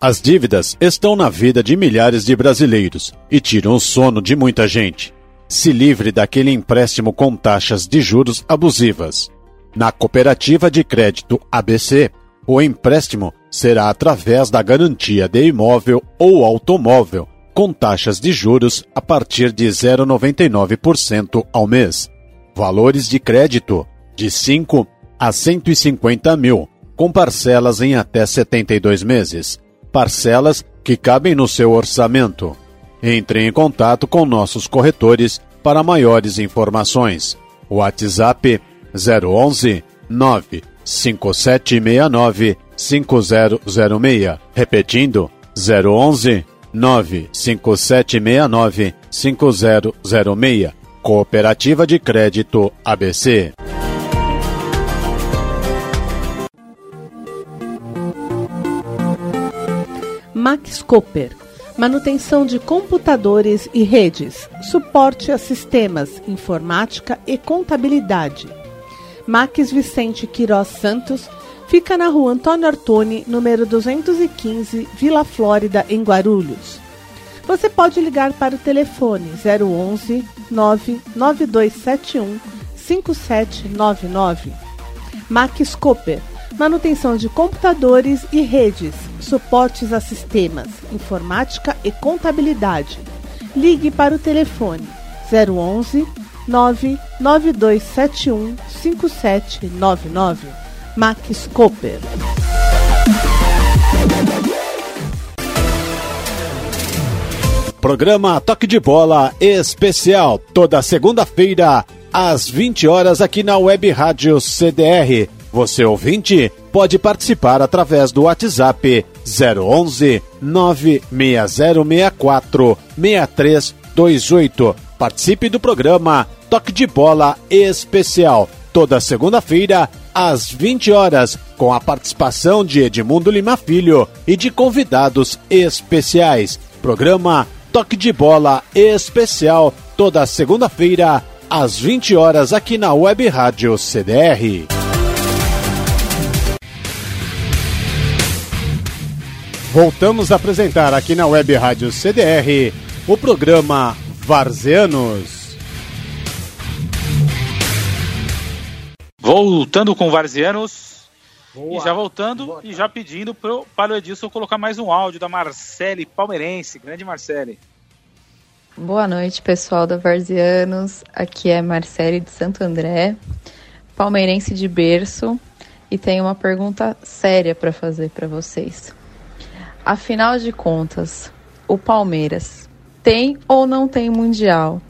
As dívidas estão na vida de milhares de brasileiros e tiram o sono de muita gente. Se livre daquele empréstimo com taxas de juros abusivas. Na cooperativa de crédito ABC, o empréstimo será através da garantia de imóvel ou automóvel, com taxas de juros a partir de 0,99% ao mês. Valores de crédito de 5 a 150 mil, com parcelas em até 72 meses parcelas que cabem no seu orçamento. Entre em contato com nossos corretores para maiores informações. WhatsApp 011 95769 5006. Repetindo, 011 95769 5006. Cooperativa de Crédito ABC. Max Cooper, manutenção de computadores e redes, suporte a sistemas, informática e contabilidade. Max Vicente Quirós Santos fica na rua Antônio Artoni, número 215, Vila Flórida, em Guarulhos. Você pode ligar para o telefone 011 99271 5799. Max Cooper, manutenção de computadores e redes, suportes a sistemas, informática e contabilidade. Ligue para o telefone 011 99271 5799. Max Cooper. Programa Toque de Bola Especial, toda segunda-feira, às 20 horas, aqui na Web Rádio CDR você ouvinte pode participar através do WhatsApp 011 96064 6328. Participe do programa Toque de Bola Especial, toda segunda-feira às 20 horas, com a participação de Edmundo Lima Filho e de convidados especiais. Programa Toque de Bola Especial, toda segunda-feira às 20 horas aqui na Web Rádio CDR. Voltamos a apresentar aqui na Web Rádio CDR o programa Varzeanos. Voltando com Varzianos. Boa. E já voltando Boa. e já pedindo pro, para o Edilson colocar mais um áudio da Marcele Palmeirense. Grande Marcele. Boa noite, pessoal da Varzianos. Aqui é Marcele de Santo André, palmeirense de berço, e tenho uma pergunta séria para fazer para vocês. Afinal de contas, o Palmeiras tem ou não tem Mundial?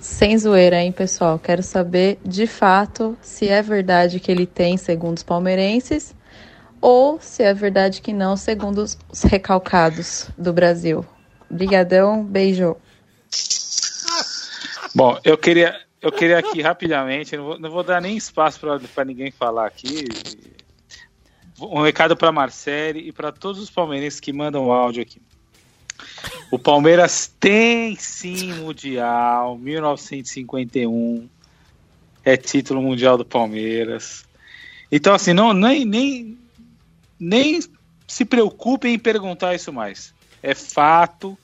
Sem zoeira, hein, pessoal? Quero saber de fato se é verdade que ele tem, segundo os palmeirenses, ou se é verdade que não, segundo os recalcados do Brasil. Obrigadão, beijo. Bom, eu queria, eu queria aqui rapidamente, não vou, não vou dar nem espaço para ninguém falar aqui um recado para Marcele e para todos os palmeirenses que mandam o áudio aqui. O Palmeiras tem sim Mundial, 1951. É título mundial do Palmeiras. Então, assim, não, nem, nem, nem se preocupem em perguntar isso mais. É fato,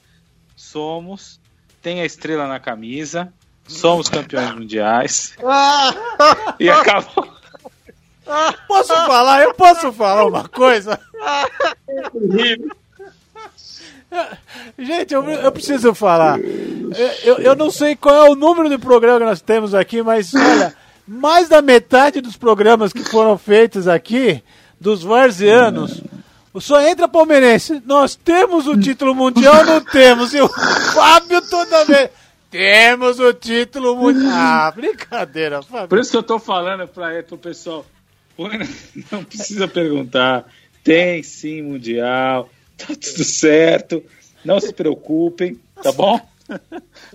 somos, tem a estrela na camisa, somos campeões mundiais. e acabou. Posso falar? Eu posso falar uma coisa? Gente, eu, eu preciso falar. Eu, eu não sei qual é o número de programa que nós temos aqui, mas olha, mais da metade dos programas que foram feitos aqui, dos varzianos, só entra palmeirense. Nós temos o título mundial ou não temos? E o Fábio toda vez. Temos o título mundial. Ah, brincadeira, Fábio. Por isso que eu tô falando para o pessoal. Não precisa perguntar. Tem sim mundial. Tá tudo certo. Não se preocupem, tá bom?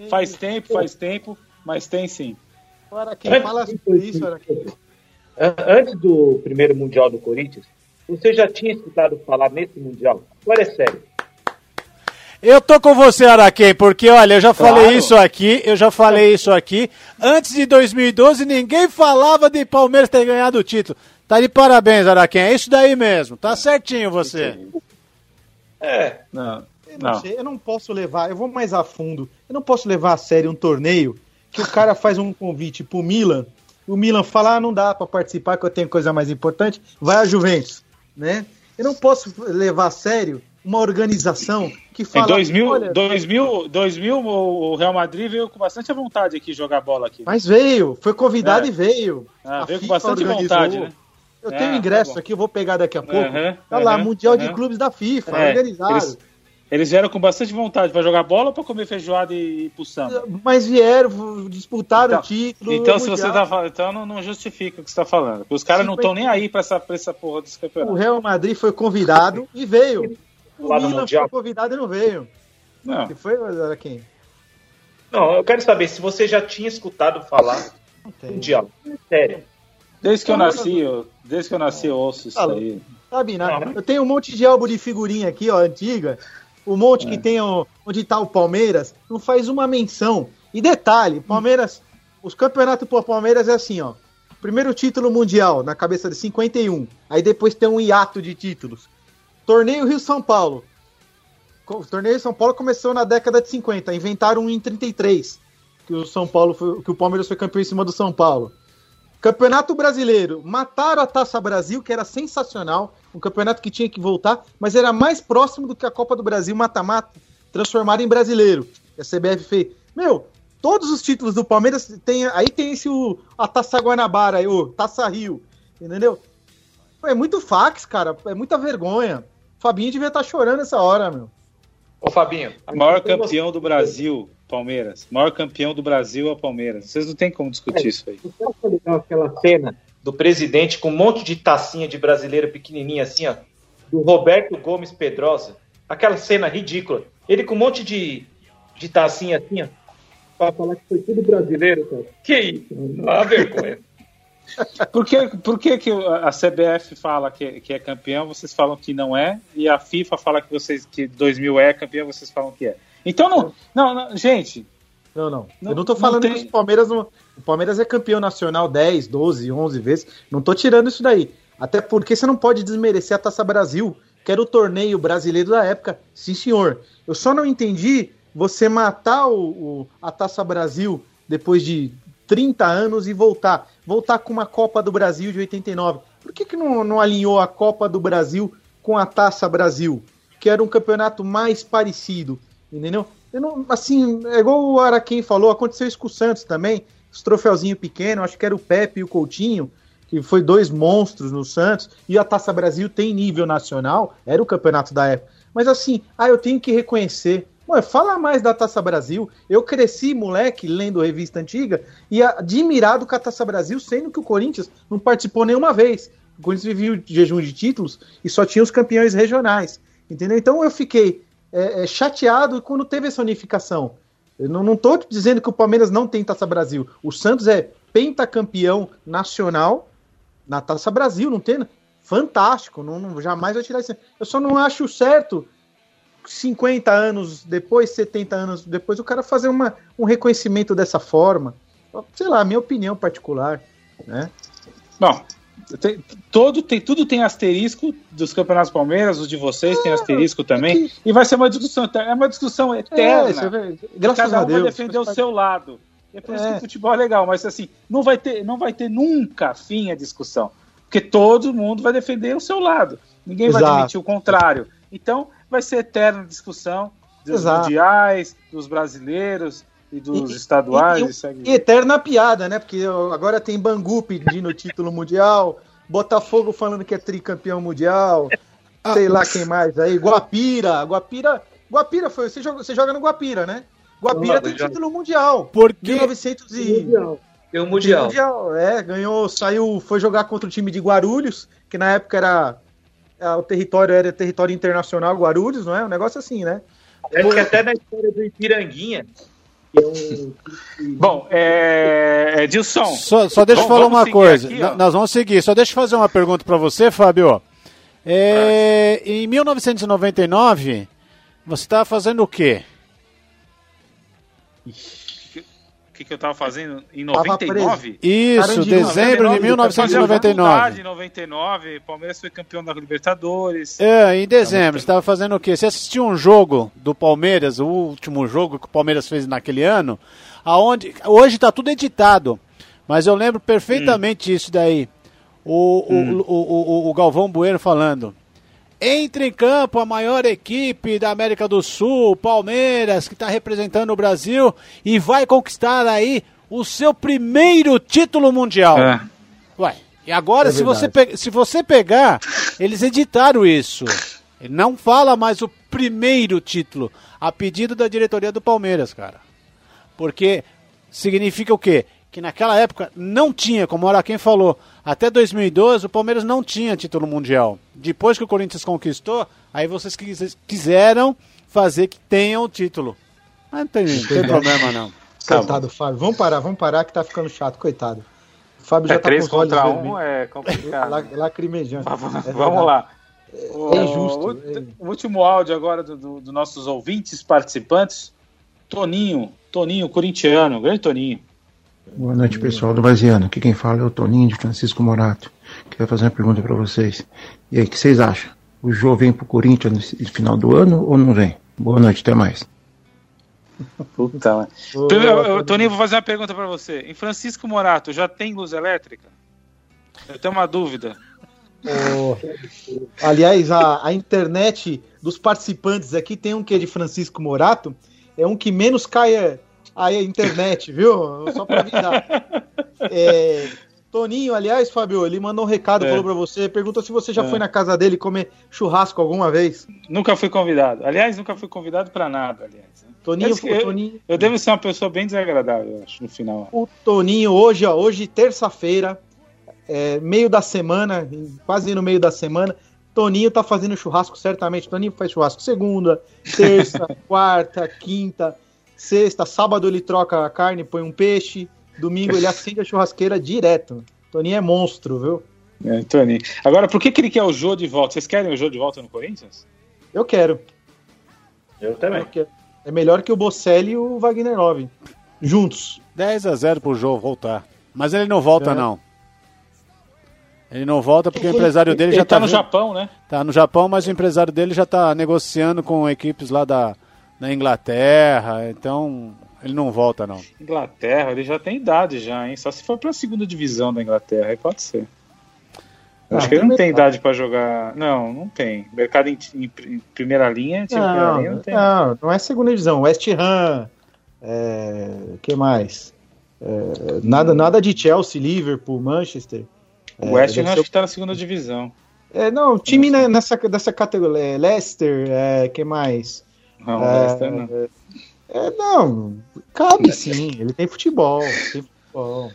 faz tempo, faz tempo, mas tem sim. Para quem fala sobre isso, era Antes do primeiro mundial do Corinthians, você já tinha escutado falar nesse mundial? Agora é sério. Eu tô com você, Araquém, porque olha, eu já falei claro. isso aqui, eu já falei isso aqui. Antes de 2012, ninguém falava de Palmeiras ter ganhado o título. Tá de parabéns, Araquém. É isso daí mesmo. Tá certinho você. É. Não. Eu não, não. Sei, eu não posso levar, eu vou mais a fundo. Eu não posso levar a sério um torneio que o cara faz um convite pro Milan, o Milan fala, ah, não dá para participar que eu tenho coisa mais importante, vai a Juventus, né? Eu não posso levar a sério uma organização que fala... Em 2000, olha, 2000, 2000 o Real Madrid veio com bastante vontade aqui jogar bola aqui. Mas veio, foi convidado é. e veio. Ah, veio com bastante organizou. vontade, né? Eu tenho é, ingresso tá aqui, eu vou pegar daqui a pouco. Uhum, tá lá, Mundial uhum. de Clubes da FIFA, é, organizado. Eles, eles vieram com bastante vontade para jogar bola ou para comer feijoada e ir pro samba? Mas vieram, disputaram então, o título. Então, se você tá então não, não justifica o que você tá falando. Porque os caras não estão nem aí para essa, pra essa porra desse campeonato. O Real Madrid foi convidado e veio. O Lá Milan foi convidado e não veio. Não. E foi, quem? Não, eu quero saber se você já tinha escutado falar Mundial. Sério. Desde que eu nasci, eu, desde que eu nasci, eu ouço isso aí. Sabe, nada. Eu tenho um monte de álbum de figurinha aqui, ó, antiga. O um monte é. que tem o, onde tá o Palmeiras, não faz uma menção. E detalhe, Palmeiras, os campeonatos por Palmeiras é assim, ó. Primeiro título mundial, na cabeça de 51. Aí depois tem um hiato de títulos. Torneio Rio São Paulo. O torneio São Paulo começou na década de 50. Inventaram um em 33. Que o São Paulo foi, que o Palmeiras foi campeão em cima do São Paulo. Campeonato Brasileiro, mataram a Taça Brasil, que era sensacional, um campeonato que tinha que voltar, mas era mais próximo do que a Copa do Brasil mata-mata, transformado em brasileiro. A CBF fez. Meu, todos os títulos do Palmeiras tem. Aí tem esse o, a Taça Guanabara, aí, o Taça Rio, entendeu? É muito fax, cara, é muita vergonha. O Fabinho devia estar tá chorando essa hora, meu. Ô, Fabinho. O maior campeão do Brasil Palmeiras. Maior campeão do Brasil é o Palmeiras. Vocês não tem como discutir é, isso aí. Aquela cena do presidente com um monte de tacinha de brasileiro pequenininha assim, ó, do Roberto Gomes Pedrosa. Aquela cena ridícula. Ele com um monte de, de tacinha assim, ó, pra falar que foi tudo brasileiro, cara. Que isso? Não há vergonha. Por que, por que, que a CBF fala que, que é campeão, vocês falam que não é, e a FIFA fala que vocês que 2000 é campeão, vocês falam que é? Então não, não, não gente. Não, não. não. Eu não tô falando não tem... que o Palmeiras não, o Palmeiras é campeão nacional 10, 12, 11 vezes. Não tô tirando isso daí. Até porque você não pode desmerecer a Taça Brasil, que era o torneio brasileiro da época. Sim, senhor. Eu só não entendi você matar o, o, a Taça Brasil depois de 30 anos e voltar. Voltar com uma Copa do Brasil de 89. Por que, que não, não alinhou a Copa do Brasil com a Taça Brasil? Que era um campeonato mais parecido. Entendeu? Eu não, assim, é igual o Araquém falou, aconteceu isso com o Santos também. Os troféuzinho pequeno, acho que era o Pepe e o Coutinho, que foi dois monstros no Santos, e a Taça Brasil tem nível nacional, era o campeonato da época. Mas assim, ah, eu tenho que reconhecer. Ué, fala mais da Taça Brasil. Eu cresci, moleque, lendo revista antiga e admirado com a Taça Brasil, sendo que o Corinthians não participou nenhuma vez. O Corinthians vivia o jejum de títulos e só tinha os campeões regionais. Entendeu? Então eu fiquei é, é, chateado quando teve essa unificação. Eu não estou dizendo que o Palmeiras não tem Taça Brasil. O Santos é pentacampeão nacional na Taça Brasil, não tem? Fantástico, não, não jamais vai tirar isso. Eu só não acho certo 50 anos depois, 70 anos depois, o cara fazer uma, um reconhecimento dessa forma. Sei lá, minha opinião particular, né? Bom, tem, todo, tem, tudo tem asterisco dos campeonatos Palmeiras, os de vocês tem asterisco também. É que... E vai ser uma discussão, é uma discussão eterna. É, graças Cada um a Deus, vai defender o seu lado. É por isso que o futebol é legal, mas assim, não vai ter, não vai ter nunca fim a discussão. Porque todo mundo vai defender o seu lado. Ninguém Exato. vai admitir o contrário. Então, vai ser eterna discussão dos Exato. mundiais, dos brasileiros e dos e, estaduais. E, e, e, eterna piada, né? Porque agora tem Bangu pedindo o título mundial, Botafogo falando que é tricampeão mundial, ah. sei lá quem mais aí, Guapira, Guapira, Guapira foi, você joga, você joga no Guapira, né? Guapira tem título mundial. Porque 1900 e mundial. Tem um mundial. mundial. É, ganhou, saiu, foi jogar contra o time de Guarulhos, que na época era é, o território era território internacional Guarulhos, não é? Um negócio assim, né? Acho que até na história do Ipiranguinha, é um... Bom, é... Edilson. Só, só deixa eu falar uma coisa. Aqui, Nós vamos seguir. Só deixa eu fazer uma pergunta para você, Fábio. É... Em 1999, você estava fazendo o quê? Que, que eu tava fazendo em 99? Isso, de dezembro 99, de 1999. Em 99, Palmeiras foi campeão da Libertadores. É, em dezembro, você estava fazendo o quê? Você assistiu um jogo do Palmeiras, o último jogo que o Palmeiras fez naquele ano, aonde hoje está tudo editado, mas eu lembro perfeitamente hum. isso daí. O, hum. o, o, o, o Galvão Bueno falando. Entra em campo a maior equipe da América do Sul, Palmeiras, que está representando o Brasil e vai conquistar aí o seu primeiro título mundial. É. Ué, e agora, é se, você se você pegar, eles editaram isso. Ele não fala mais o primeiro título, a pedido da diretoria do Palmeiras, cara. Porque significa o quê? Que naquela época não tinha, como o Araquém falou, até 2012, o Palmeiras não tinha título mundial. Depois que o Corinthians conquistou, aí vocês quiseram fazer que tenham o título. Mas não tem, não tem problema, não. Coitado, Fábio. Vamos parar, vamos parar que tá ficando chato, coitado. O Fábio é já tá três com contra um é complicado. É vamos lá. O, é justo. O, é. o, último áudio agora dos do, do nossos ouvintes participantes. Toninho, Toninho, corintiano, grande Toninho. Boa noite, pessoal do Vaziano. Aqui quem fala é o Toninho de Francisco Morato. Queria fazer uma pergunta para vocês. E aí, o que vocês acham? O Jô vem pro Corinthians no final do ano ou não vem? Boa noite, até mais. Puta, Primeiro, Toninho, vou fazer uma pergunta para você. Em Francisco Morato, já tem luz elétrica? Eu tenho uma dúvida. Oh, aliás, a, a internet dos participantes aqui tem um que é de Francisco Morato, é um que menos cai a internet, viu? Só pra avisar. É, Toninho, aliás, Fábio, ele mandou um recado, é. falou pra você, perguntou se você já é. foi na casa dele comer churrasco alguma vez. Nunca fui convidado. Aliás, nunca fui convidado pra nada, aliás. Toninho, eu, Toninho... eu devo ser uma pessoa bem desagradável, eu acho, no final. O Toninho, hoje, ó, hoje, terça-feira, é, meio da semana, quase no meio da semana, Toninho tá fazendo churrasco, certamente. Toninho faz churrasco segunda, terça, quarta, quinta Sexta, sábado ele troca a carne, põe um peixe. Domingo ele acende a churrasqueira direto. Toninho é monstro, viu? É, Toninho. Agora, por que, que ele quer o Jô de volta? Vocês querem o Jô de volta no Corinthians? Eu quero. Eu também. Eu é melhor que o Bocelli e o Wagner Love. Juntos. 10 a 0 pro Jô voltar. Mas ele não volta, é. não. Ele não volta porque o empresário dele ele já tá, tá no Japão, né? Tá no Japão, mas o empresário dele já tá negociando com equipes lá da, na Inglaterra, então ele não volta não. Inglaterra, ele já tem idade já, hein? Só se for para a segunda divisão da Inglaterra, aí pode ser. Ah, Acho que ele não tem idade para jogar. Não, não tem. Mercado em, em, em primeira linha, não, primeira linha, não tem. Não, não é segunda divisão. West Ham, é, que mais? É, nada, nada de Chelsea, Liverpool, Manchester. O West é, Ham acho que está na segunda divisão. É, não, time nessa, dessa categoria. É, Leicester, é, que mais? Não, é, não. É, não, cabe sim. Ele tem futebol. Tem futebol.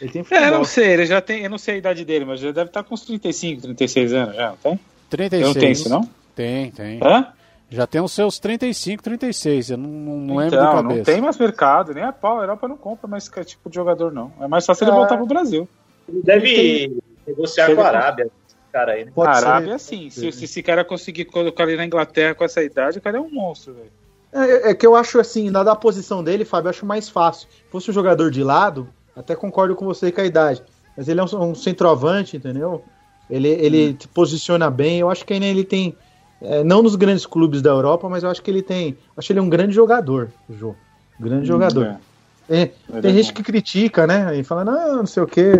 Ele tem futebol. É, não sei, ele já tem. Eu não sei a idade dele, mas já deve estar com uns 35, 36 anos já, não tem? 36. não tem isso, não? Tem, tem. Hã? Já tem os seus 35, 36. Eu não, não lembro então, de cabeça. Não tem mais mercado, nem a pau. A Europa não compra mais esse tipo de jogador, não. É mais fácil é. ele voltar pro Brasil. Ele deve negociar com a Arábia. Cara aí. Né? Pode Arábia, ser. sim. Se, se esse cara conseguir colocar ele na Inglaterra com essa idade, o cara é um monstro, velho. É, é, que eu acho assim, na da posição dele, Fábio, eu acho mais fácil. Se fosse um jogador de lado, até concordo com você com a idade. Mas ele é um, um centroavante, entendeu? Ele, ele hum. posiciona bem. Eu acho que ainda ele tem. É, não nos grandes clubes da Europa, mas eu acho que ele tem. Acho ele um grande jogador, o Jô. Grande hum, jogador. É. É, tem gente que critica, né? E fala, não, não sei o quê.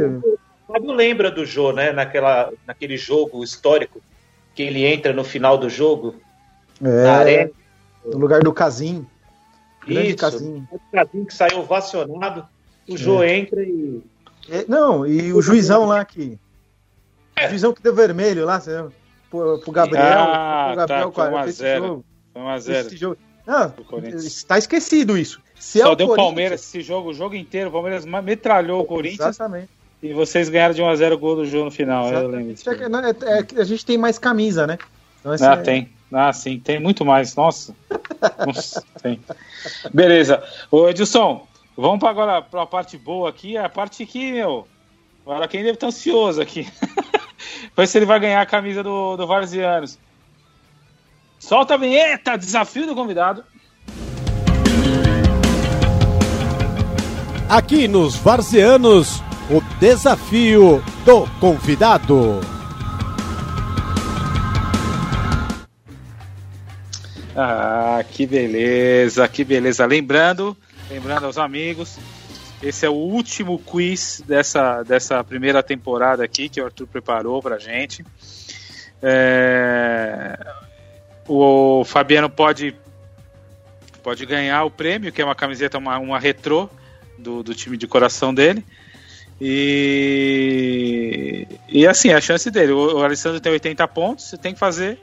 O Fábio lembra do Jô, né? Naquela, naquele jogo histórico que ele entra no final do jogo. É, na arena. No lugar do Casim. Grande Isso, Casim. O Casim que saiu ovacionado. O Jô é. entra e. É, não, e o juizão lá que. O juizão que deu vermelho lá, você pro, pro Gabriel. Ah, pro Gabriel tá, foi 1x0. Foi 1x0. Não, está esquecido isso. Se Só é deu Palmeiras esse jogo, o jogo inteiro. O Palmeiras metralhou o Corinthians. Exatamente. E vocês ganharam de 1x0 o gol do jogo no final, eu lembro. É, é, é, a gente tem mais camisa, né? Então, ah, é... tem. Ah, sim, tem muito mais. Nossa. Nossa tem. Beleza. Ô, Edilson, vamos para agora para a parte boa aqui. A parte que, meu. Agora quem deve estar ansioso aqui. Vai se ele vai ganhar a camisa do, do Varzianos. Solta a vinheta, desafio do convidado. Aqui nos Varzeanos, o desafio do convidado. Ah, que beleza, que beleza. Lembrando, lembrando aos amigos, esse é o último quiz dessa, dessa primeira temporada aqui que o Arthur preparou pra gente. É, o Fabiano pode pode ganhar o prêmio, que é uma camiseta, uma, uma retrô do, do time de coração dele. E, e assim, a chance dele. O, o Alessandro tem 80 pontos, você tem que fazer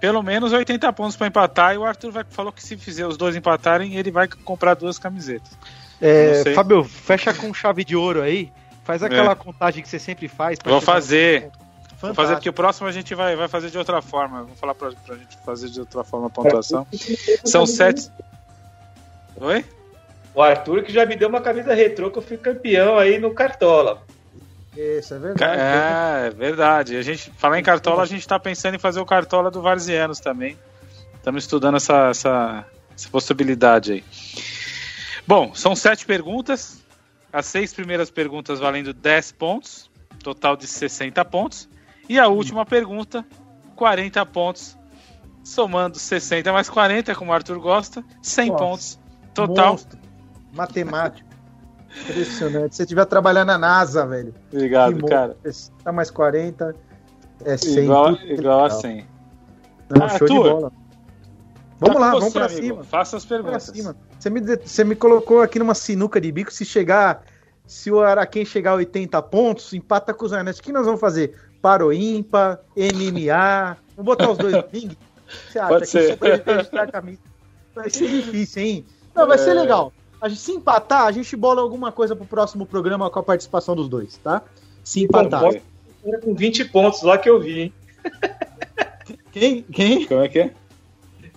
pelo menos 80 pontos para empatar. E o Arthur vai, falou que se fizer os dois empatarem, ele vai comprar duas camisetas. É, Fábio, fecha com chave de ouro aí. Faz aquela é. contagem que você sempre faz. Vou fazer. Vou fazer porque o próximo a gente vai, vai fazer de outra forma. Vou falar pra, pra gente fazer de outra forma a pontuação. São sete. Oi? O Arthur que já me deu uma camisa retrô que eu fui campeão aí no Cartola. Isso, é verdade. É, é verdade. A gente, falar em Cartola, a gente tá pensando em fazer o Cartola do Varzianos também. Estamos estudando essa, essa, essa possibilidade aí. Bom, são sete perguntas. As seis primeiras perguntas valendo 10 pontos, total de 60 pontos. E a última pergunta, 40 pontos, somando 60 mais 40, como o Arthur gosta, 100 Nossa, pontos total. Monstro matemático. Impressionante. Se você estiver trabalhando na NASA, velho. Obrigado, cara. Tá mais 40, é 100. Igual, igual a 100. Não, ah, show de bola. Vamos tá lá, vamos pra amigo. cima. Faça as perguntas. Você me, você me colocou aqui numa sinuca de bico. Se chegar, se o Araquém chegar a 80 pontos, empata com os Arnett. O que nós vamos fazer? Paro ímpar, MMA. Vamos botar os dois no? Você acha Pode que ser. Vai ser difícil, hein? Não, vai é... ser legal. A gente, se empatar, a gente bola alguma coisa pro próximo programa com a participação dos dois, tá? Se empatar. Era com 20 pontos lá que eu vi, hein? Quem? Quem? Como é que é?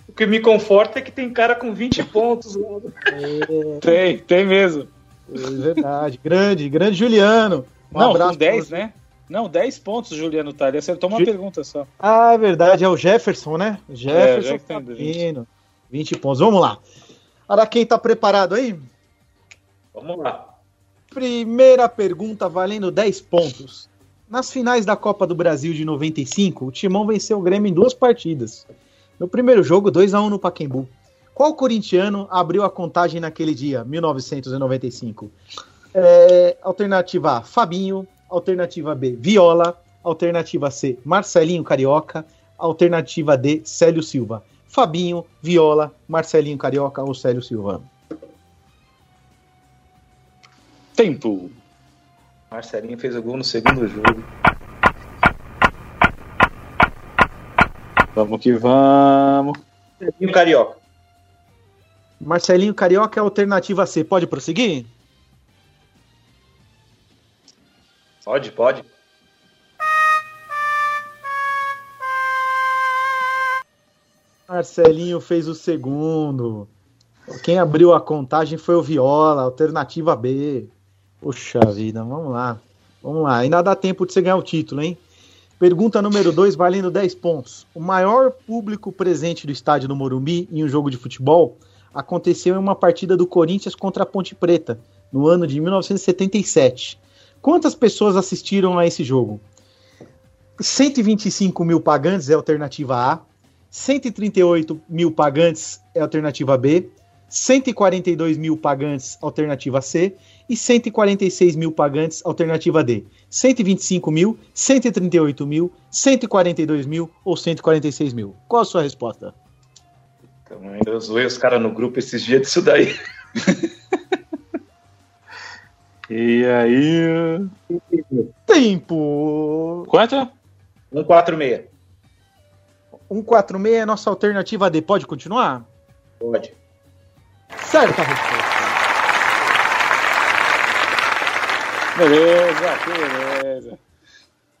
O que me conforta é que tem cara com 20 pontos. É... Tem, tem mesmo. É verdade. Grande, grande Juliano. Um Não, abraço. Com 10, né? Não, 10 pontos Juliano tá. Ele acertou uma Ju... pergunta só. Ah, é verdade. É o Jefferson, né? Jefferson. É, Jefferson 20 pontos. Vamos lá. Araquém tá preparado aí? Vamos lá. Primeira pergunta valendo 10 pontos. Nas finais da Copa do Brasil de 95, o Timão venceu o Grêmio em duas partidas. No primeiro jogo, 2 a 1 no Paquembu. Qual corintiano abriu a contagem naquele dia, 1995? É, alternativa A, Fabinho. Alternativa B, Viola. Alternativa C, Marcelinho Carioca. Alternativa D, Célio Silva. Fabinho, Viola, Marcelinho Carioca ou Célio Silva? Tempo. Marcelinho fez o gol no segundo jogo. Vamos que vamos. Marcelinho Carioca. Marcelinho Carioca é a alternativa C. Pode prosseguir? Pode, pode. Marcelinho fez o segundo. Quem abriu a contagem foi o Viola, alternativa B. Puxa vida, vamos lá. Vamos lá. Ainda dá tempo de você ganhar o título, hein? Pergunta número 2, valendo 10 pontos. O maior público presente do estádio do Morumbi em um jogo de futebol aconteceu em uma partida do Corinthians contra a Ponte Preta, no ano de 1977. Quantas pessoas assistiram a esse jogo? 125 mil pagantes é a alternativa A, 138 mil pagantes é alternativa B, 142 mil pagantes, alternativa C, e 146 mil pagantes, alternativa D. 125 mil, 138 mil, 142 mil ou 146 mil. Qual a sua resposta? Então, eu zoei os caras no grupo esses dias disso daí. e aí. Tempo! Quanto? 146. 146 é a nossa alternativa D. Pode continuar? Pode. Certa resposta. Beleza, beleza.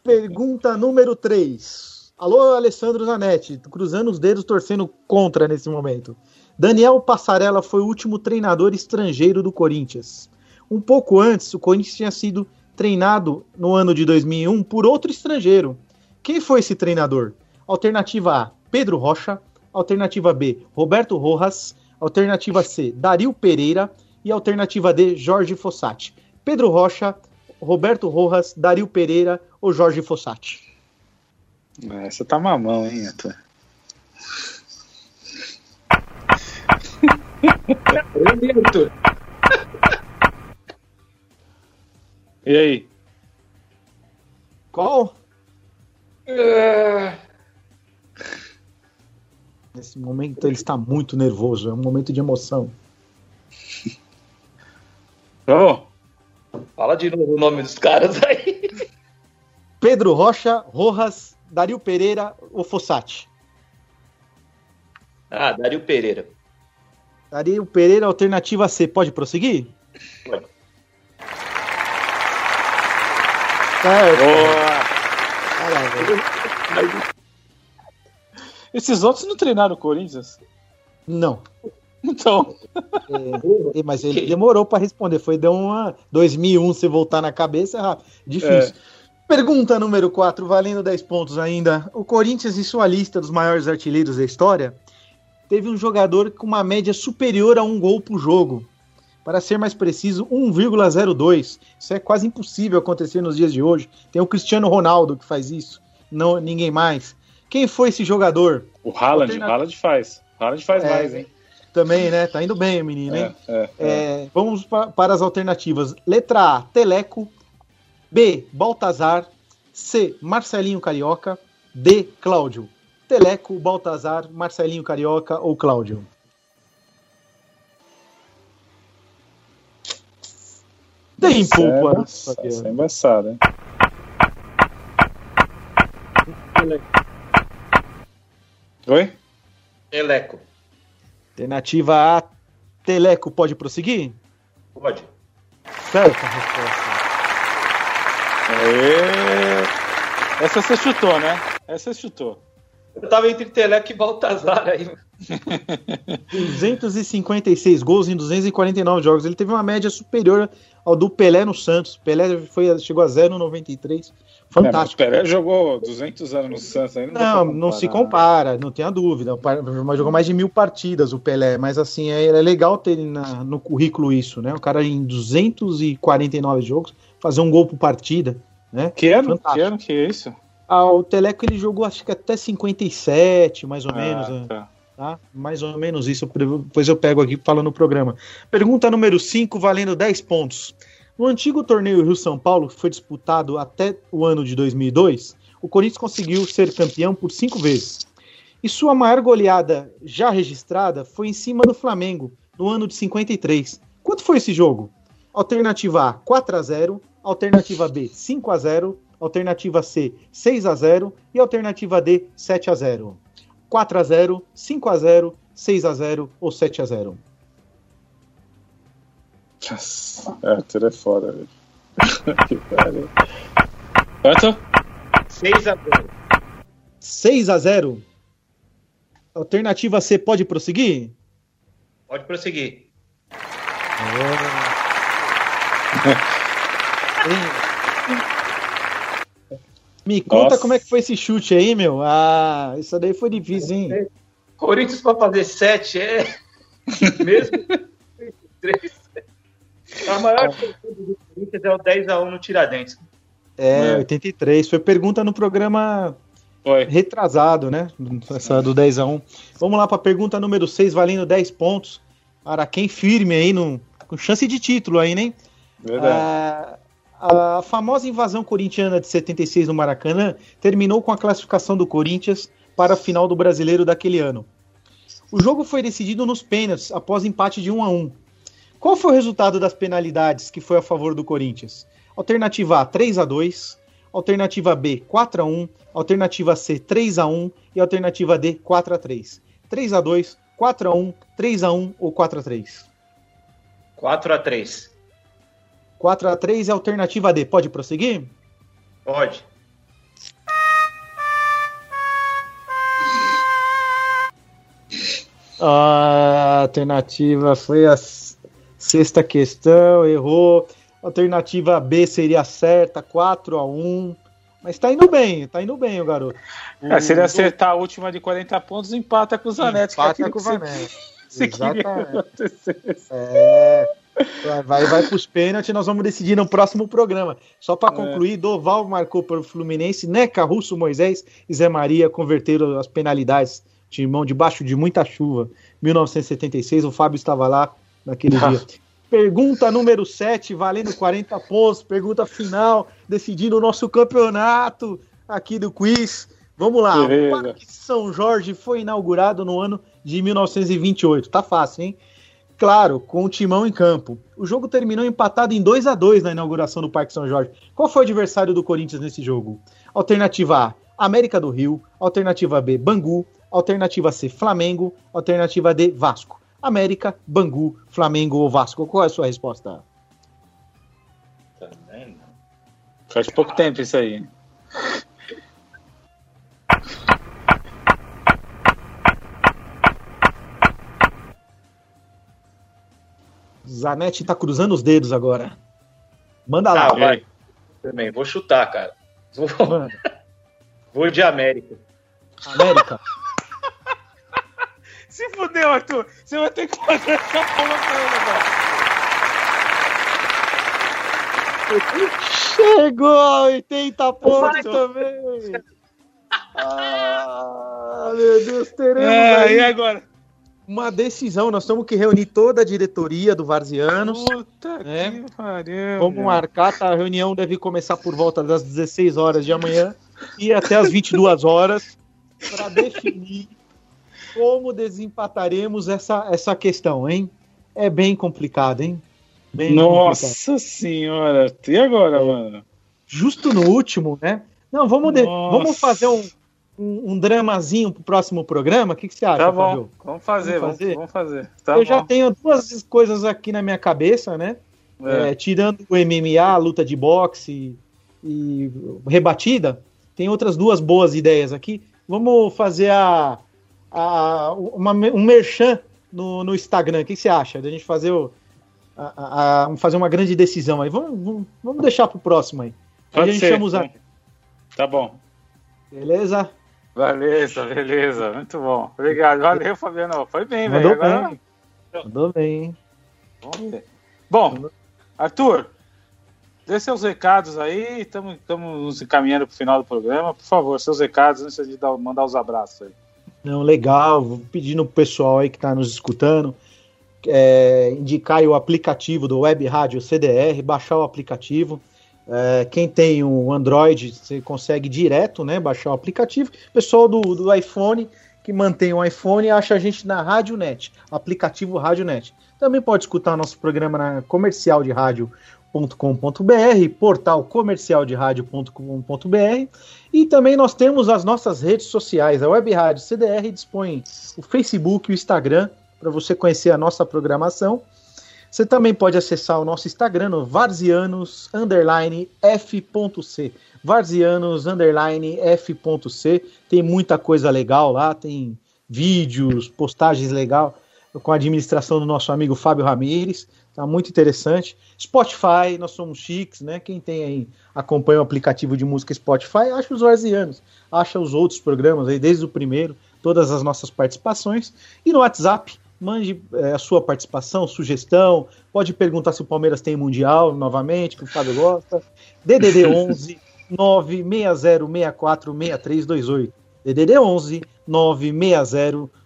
Pergunta número 3. Alô, Alessandro Zanetti, cruzando os dedos, torcendo contra nesse momento. Daniel Passarella foi o último treinador estrangeiro do Corinthians. Um pouco antes, o Corinthians tinha sido treinado no ano de 2001 por outro estrangeiro. Quem foi esse treinador? Alternativa A, Pedro Rocha. Alternativa B, Roberto Rojas. Alternativa C, Dario Pereira. E alternativa D, Jorge Fossati. Pedro Rocha, Roberto Rojas, Dario Pereira ou Jorge Fossati? Essa tá mamão, hein, Arthur? e aí? Qual? É. Nesse momento ele está muito nervoso, é um momento de emoção. Oh. Fala de novo o nome dos caras aí. Pedro Rocha, Rojas, Dario Pereira ou Fossati? Ah, Dario Pereira. Dario Pereira, alternativa C. Pode prosseguir? Pode. Certo. Boa. Esses outros não treinaram o Corinthians? Não. Então. É, mas ele demorou para responder. Foi deu uma 2001 se voltar na cabeça, é rápido. difícil. É. Pergunta número 4, valendo 10 pontos ainda. O Corinthians, em sua lista dos maiores artilheiros da história, teve um jogador com uma média superior a um gol por jogo. Para ser mais preciso, 1,02. Isso é quase impossível acontecer nos dias de hoje. Tem o Cristiano Ronaldo que faz isso, não ninguém mais. Quem foi esse jogador? O Haaland, o Haaland faz. O Haaland faz é, mais, hein? Também, né? Tá indo bem menino, hein? É, é, é. vamos pa para as alternativas. Letra A, Teleco. B, Baltazar. C, Marcelinho Carioca. D, Cláudio. Teleco, Baltazar, Marcelinho Carioca ou Cláudio? Tempo é para Essa é embaçado, hein? Oi? Teleco. Alternativa A, Teleco, pode prosseguir? Pode. Certa resposta. Aê. Essa você chutou, né? Essa você chutou. Eu tava entre Teleco e Baltazar aí. 256 gols em 249 jogos. Ele teve uma média superior ao do Pelé no Santos. Pelé foi, chegou a 0,93. Fantástico. É, Pelé jogou 200 anos no Santos. Não, não, não se compara, não tenha dúvida. Mas jogou mais de mil partidas o Pelé. Mas assim, é, é legal ter na, no currículo isso, né? O cara em 249 jogos fazer um gol por partida. Né? Que ano? Fantástico. Que ano que é isso? Ah, o Teleco ele jogou acho que até 57, mais ou ah, menos. Né? Tá. Tá? Mais ou menos isso, depois eu pego aqui falando no programa. Pergunta número 5, valendo 10 pontos. No antigo torneio Rio São Paulo, que foi disputado até o ano de 2002, o Corinthians conseguiu ser campeão por cinco vezes. E sua maior goleada já registrada foi em cima do Flamengo, no ano de 53. Quanto foi esse jogo? Alternativa A, 4 a 0 Alternativa B, 5 a 0 Alternativa C, 6 a 0 E alternativa D, 7 a 0 4 a 0 5 a 0 6 a 0 ou 7 a 0 Arthur é foda, velho. que pariu. Quanto? 6 a 0 6 a 0 Alternativa C pode prosseguir? Pode prosseguir. Me conta Nossa. como é que foi esse chute aí, meu. Ah, isso daí foi difícil, hein? Corinthians para fazer 7 é. Mesmo? 3. A maior do Corinthians é o 10x1 no Tiradentes. É, é, 83. Foi pergunta no programa foi. retrasado, né? Essa do 10x1. Vamos lá para a pergunta número 6, valendo 10 pontos. Para quem firme aí, no, com chance de título aí, né? Verdade. Ah, a famosa invasão corintiana de 76 no Maracanã terminou com a classificação do Corinthians para a final do Brasileiro daquele ano. O jogo foi decidido nos pênaltis após empate de 1 a 1. Qual foi o resultado das penalidades que foi a favor do Corinthians? Alternativa A 3 a 2, alternativa B 4 a 1, alternativa C 3 a 1 e alternativa D 4 a 3. 3 a 2, 4 a 1, 3 a 1 ou 4 a 3? 4 a 3. 4 a 3 é alternativa D. Pode prosseguir? Pode. A alternativa foi a sexta questão, errou. Alternativa B seria certa, 4 a 1 Mas tá indo bem, tá indo bem o garoto. É, se ele acertar a última de 40 pontos, empata com o Zanetti. Empata com o Zanetti. Exatamente. É. Vai, vai para os pênaltis, nós vamos decidir no próximo programa. Só para é. concluir, Doval marcou para o Fluminense, Neca, Russo, Moisés e Zé Maria converteram as penalidades. Timão debaixo de muita chuva. 1976, o Fábio estava lá naquele dia. Pergunta número 7, valendo 40 pontos. Pergunta final, decidindo o nosso campeonato aqui do quiz. Vamos lá. O Parque São Jorge foi inaugurado no ano de 1928. Tá fácil, hein? Claro, com o timão em campo. O jogo terminou empatado em 2 a 2 na inauguração do Parque São Jorge. Qual foi o adversário do Corinthians nesse jogo? Alternativa A, América do Rio. Alternativa B, Bangu. Alternativa C, Flamengo. Alternativa D, Vasco. América, Bangu, Flamengo ou Vasco. Qual é a sua resposta? Também não. Faz pouco tempo isso aí. Zanetti tá cruzando os dedos agora. Manda lá. Ah, vai. Também, vou chutar, cara. Vou, vou de América. América? Se fudeu, Arthur. Você vai ter que fazer essa porra pra ele, Chegou a 80 pontos também. Ah, meu Deus, teremos. É, aí. e agora? uma decisão. Nós temos que reunir toda a diretoria do Varzianos. Puta né? que pariu. Vamos marcar, tá? A reunião deve começar por volta das 16 horas de amanhã e até as 22 horas para definir como desempataremos essa, essa questão, hein? É bem complicado, hein? Bem Nossa complicado. senhora! E agora, é. mano? Justo no último, né? Não, vamos, de... vamos fazer um, um, um dramazinho pro próximo programa? O que, que você acha, tá bom. Fabio? Vamos fazer, vamos fazer. Vamos fazer. Tá Eu bom. já tenho duas coisas aqui na minha cabeça, né? É. É, tirando o MMA, luta de boxe e, e, rebatida, tem outras duas boas ideias aqui. Vamos fazer a, a uma, um merchan no, no Instagram. O que você acha? Da gente fazer o, a, a, fazer uma grande decisão aí. Vamos, vamos, vamos deixar pro próximo aí. Pode a gente ser. chama os. Tá bom. Beleza? Beleza, beleza. Muito bom. Obrigado. Valeu, Fabiano. Foi bem, velho. Mandou Agora... bem. Mandou bem. Bom, Arthur, dê seus recados aí. Estamos nos encaminhando para o final do programa. Por favor, seus recados antes de dar, mandar os abraços aí. Não, legal. Vou pedindo pro pessoal aí que está nos escutando é, indicar o aplicativo do Web Rádio CDR, baixar o aplicativo. É, quem tem um Android, você consegue direto, né, baixar o aplicativo. Pessoal do, do iPhone, que mantém o iPhone, acha a gente na RádioNet, aplicativo RádioNet. Também pode escutar nosso programa na comercial de rádio.com.br, portal comercial de rádio.com.br e também nós temos as nossas redes sociais. A Web Rádio CDR dispõe o Facebook e o Instagram para você conhecer a nossa programação. Você também pode acessar o nosso Instagram no varzianos f.c. Varzianos f.c. Tem muita coisa legal lá, tem vídeos, postagens legal com a administração do nosso amigo Fábio Ramires. Tá muito interessante. Spotify, nós somos chiques, né? Quem tem aí, acompanha o aplicativo de música Spotify, acha os varzianos, acha os outros programas aí, desde o primeiro, todas as nossas participações. E no WhatsApp, mande é, a sua participação, sugestão, pode perguntar se o Palmeiras tem Mundial novamente, que o Fábio gosta. DDD 11 96064 6328. DDD 11 960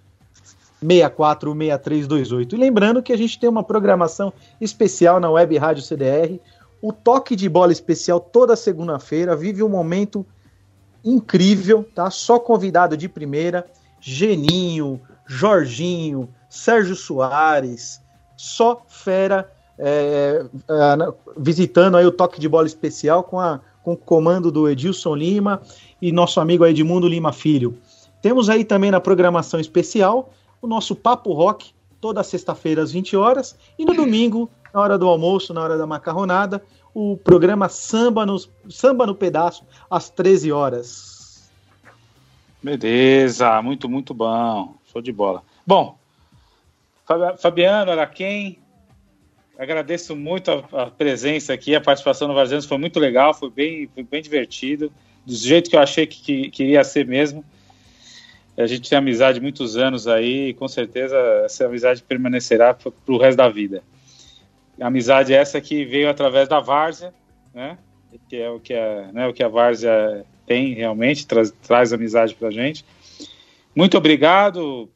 646328. E lembrando que a gente tem uma programação especial na Web Rádio CDR. O toque de bola especial toda segunda-feira vive um momento incrível, tá? Só convidado de primeira, Geninho, Jorginho, Sérgio Soares, só fera é, é, visitando aí o toque de bola especial com, a, com o comando do Edilson Lima e nosso amigo Edmundo Lima Filho. Temos aí também na programação especial o nosso Papo Rock, toda sexta-feira às 20 horas, e no domingo, na hora do almoço, na hora da macarronada, o programa Samba, nos, Samba no Pedaço, às 13 horas. Beleza, muito, muito bom. Show de bola. Bom, Fabiano Araquém, agradeço muito a, a, presença aqui, a participação no Varzianos foi muito legal, foi bem, foi bem divertido, do jeito que eu achei que, que, que iria ser mesmo. A gente tem amizade muitos anos aí e com certeza essa amizade permanecerá para o resto da vida. A amizade essa que veio através da várzea, né? Que é o que a, né, o que a várzea tem realmente, traz, traz amizade para a gente. Muito obrigado.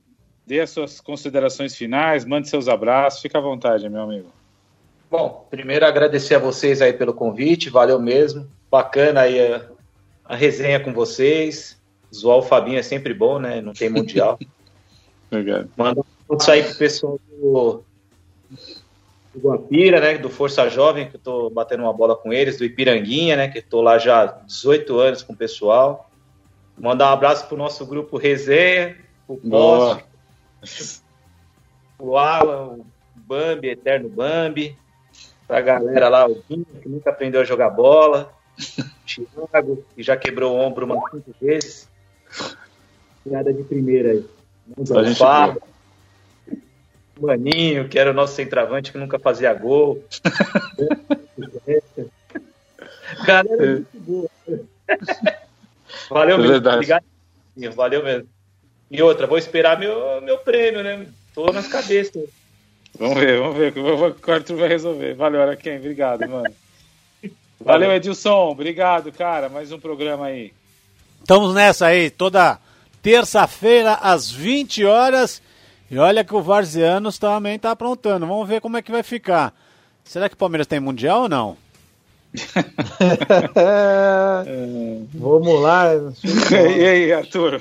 Dê as suas considerações finais, mande seus abraços, fica à vontade, meu amigo. Bom, primeiro agradecer a vocês aí pelo convite, valeu mesmo. Bacana aí a, a resenha com vocês. Zoar o Fabinho é sempre bom, né? Não tem mundial. Manda um sair pro pessoal do, do né? Do Força Jovem, que eu tô batendo uma bola com eles, do Ipiranguinha, né? Que tô lá já há 18 anos com o pessoal. Mandar um abraço pro nosso grupo Resenha, o Poste, o Alan, o Bambi, Eterno Bambi, pra galera lá, o Vinho, que nunca aprendeu a jogar bola, o Thiago, que já quebrou o ombro umas cinco vezes. Piada de primeira aí. Fábio, Maninho, que era o nosso centroavante que nunca fazia gol. Galera, é muito boa. Valeu é mesmo. Obrigado. Valeu mesmo. E outra, vou esperar meu, meu prêmio, né? Tô nas cabeças. Vamos ver, vamos ver o que o Arthur vai resolver. Valeu, Araquém. Obrigado, mano. Valeu, Edilson. Obrigado, cara. Mais um programa aí. Estamos nessa aí, toda terça-feira às 20 horas. E olha que o Varzianos também está aprontando. Vamos ver como é que vai ficar. Será que o Palmeiras tem Mundial ou não? Vamos lá. E aí, Arthur?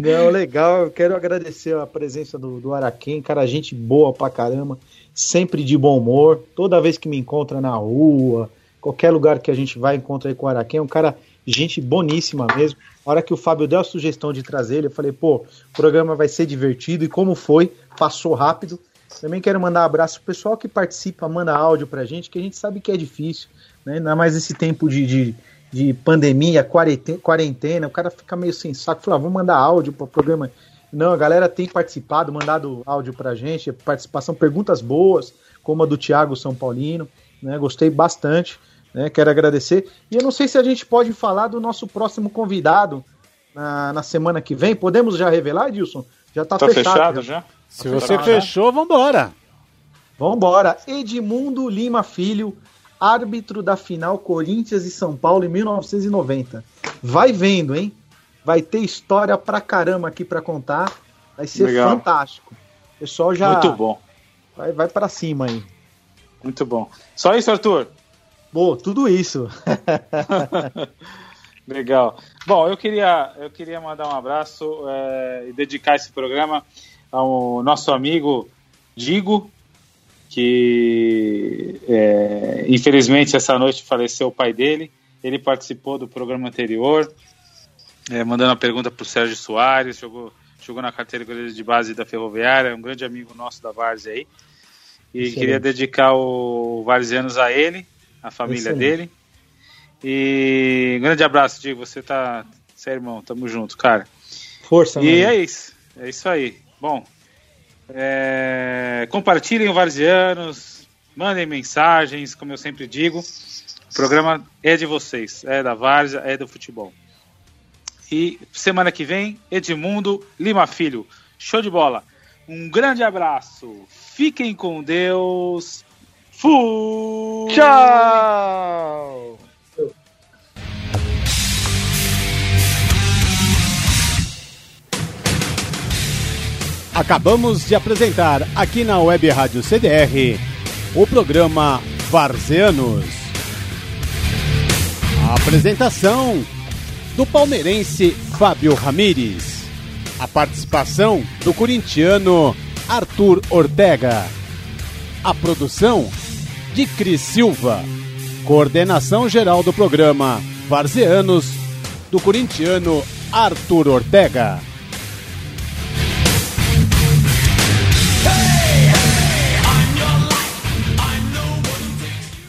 Não, legal. Eu quero agradecer a presença do, do Araquém, cara, gente boa pra caramba, sempre de bom humor. Toda vez que me encontra na rua, qualquer lugar que a gente vai encontra aí com o Araquém, é um cara gente boníssima mesmo. A hora que o Fábio deu a sugestão de trazer ele, eu falei, pô, o programa vai ser divertido e como foi, passou rápido. Também quero mandar um abraço pro pessoal que participa, manda áudio pra gente, que a gente sabe que é difícil, né? Ainda mais esse tempo de, de, de pandemia, quarentena, quarentena, o cara fica meio sem saco, fala, ah, vamos mandar áudio pro programa. Não, a galera tem participado, mandado áudio pra gente, participação, perguntas boas, como a do Thiago São Paulino, né? Gostei bastante. Né? Quero agradecer. E eu não sei se a gente pode falar do nosso próximo convidado na, na semana que vem. Podemos já revelar, Edilson? Já está tá fechado. fechado já? Tá se tá você fechou, vambora. Vambora. Edmundo Lima Filho, árbitro da final Corinthians e São Paulo em 1990. Vai vendo, hein? Vai ter história pra caramba aqui pra contar. Vai ser Legal. fantástico. O pessoal já. Muito bom. Vai, vai para cima aí. Muito bom. Só isso, Arthur? Pô, tudo isso. Legal. Bom, eu queria, eu queria mandar um abraço é, e dedicar esse programa ao nosso amigo Digo, que é, infelizmente essa noite faleceu o pai dele. Ele participou do programa anterior, é, mandando uma pergunta para o Sérgio Soares, jogou, jogou na categoria de base da Ferroviária, é um grande amigo nosso da Várzea aí. E queria dedicar o Varzianos a ele a família Excelente. dele. E um grande abraço, Diego. Você tá. Você é irmão, tamo junto, cara. Força, E mano. é isso. É isso aí. Bom. É... Compartilhem o Varzianos. mandem mensagens, como eu sempre digo. O programa é de vocês, é da Várzea, é do futebol. E semana que vem, Edmundo Lima Filho. Show de bola. Um grande abraço. Fiquem com Deus. Fui! Tchau! Acabamos de apresentar aqui na Web Rádio CDR o programa Varzeanos. A apresentação do palmeirense Fábio Ramires. A participação do corintiano Arthur Ortega. A produção de Cris Silva. Coordenação geral do programa Varzeanos do corintiano Arthur Ortega.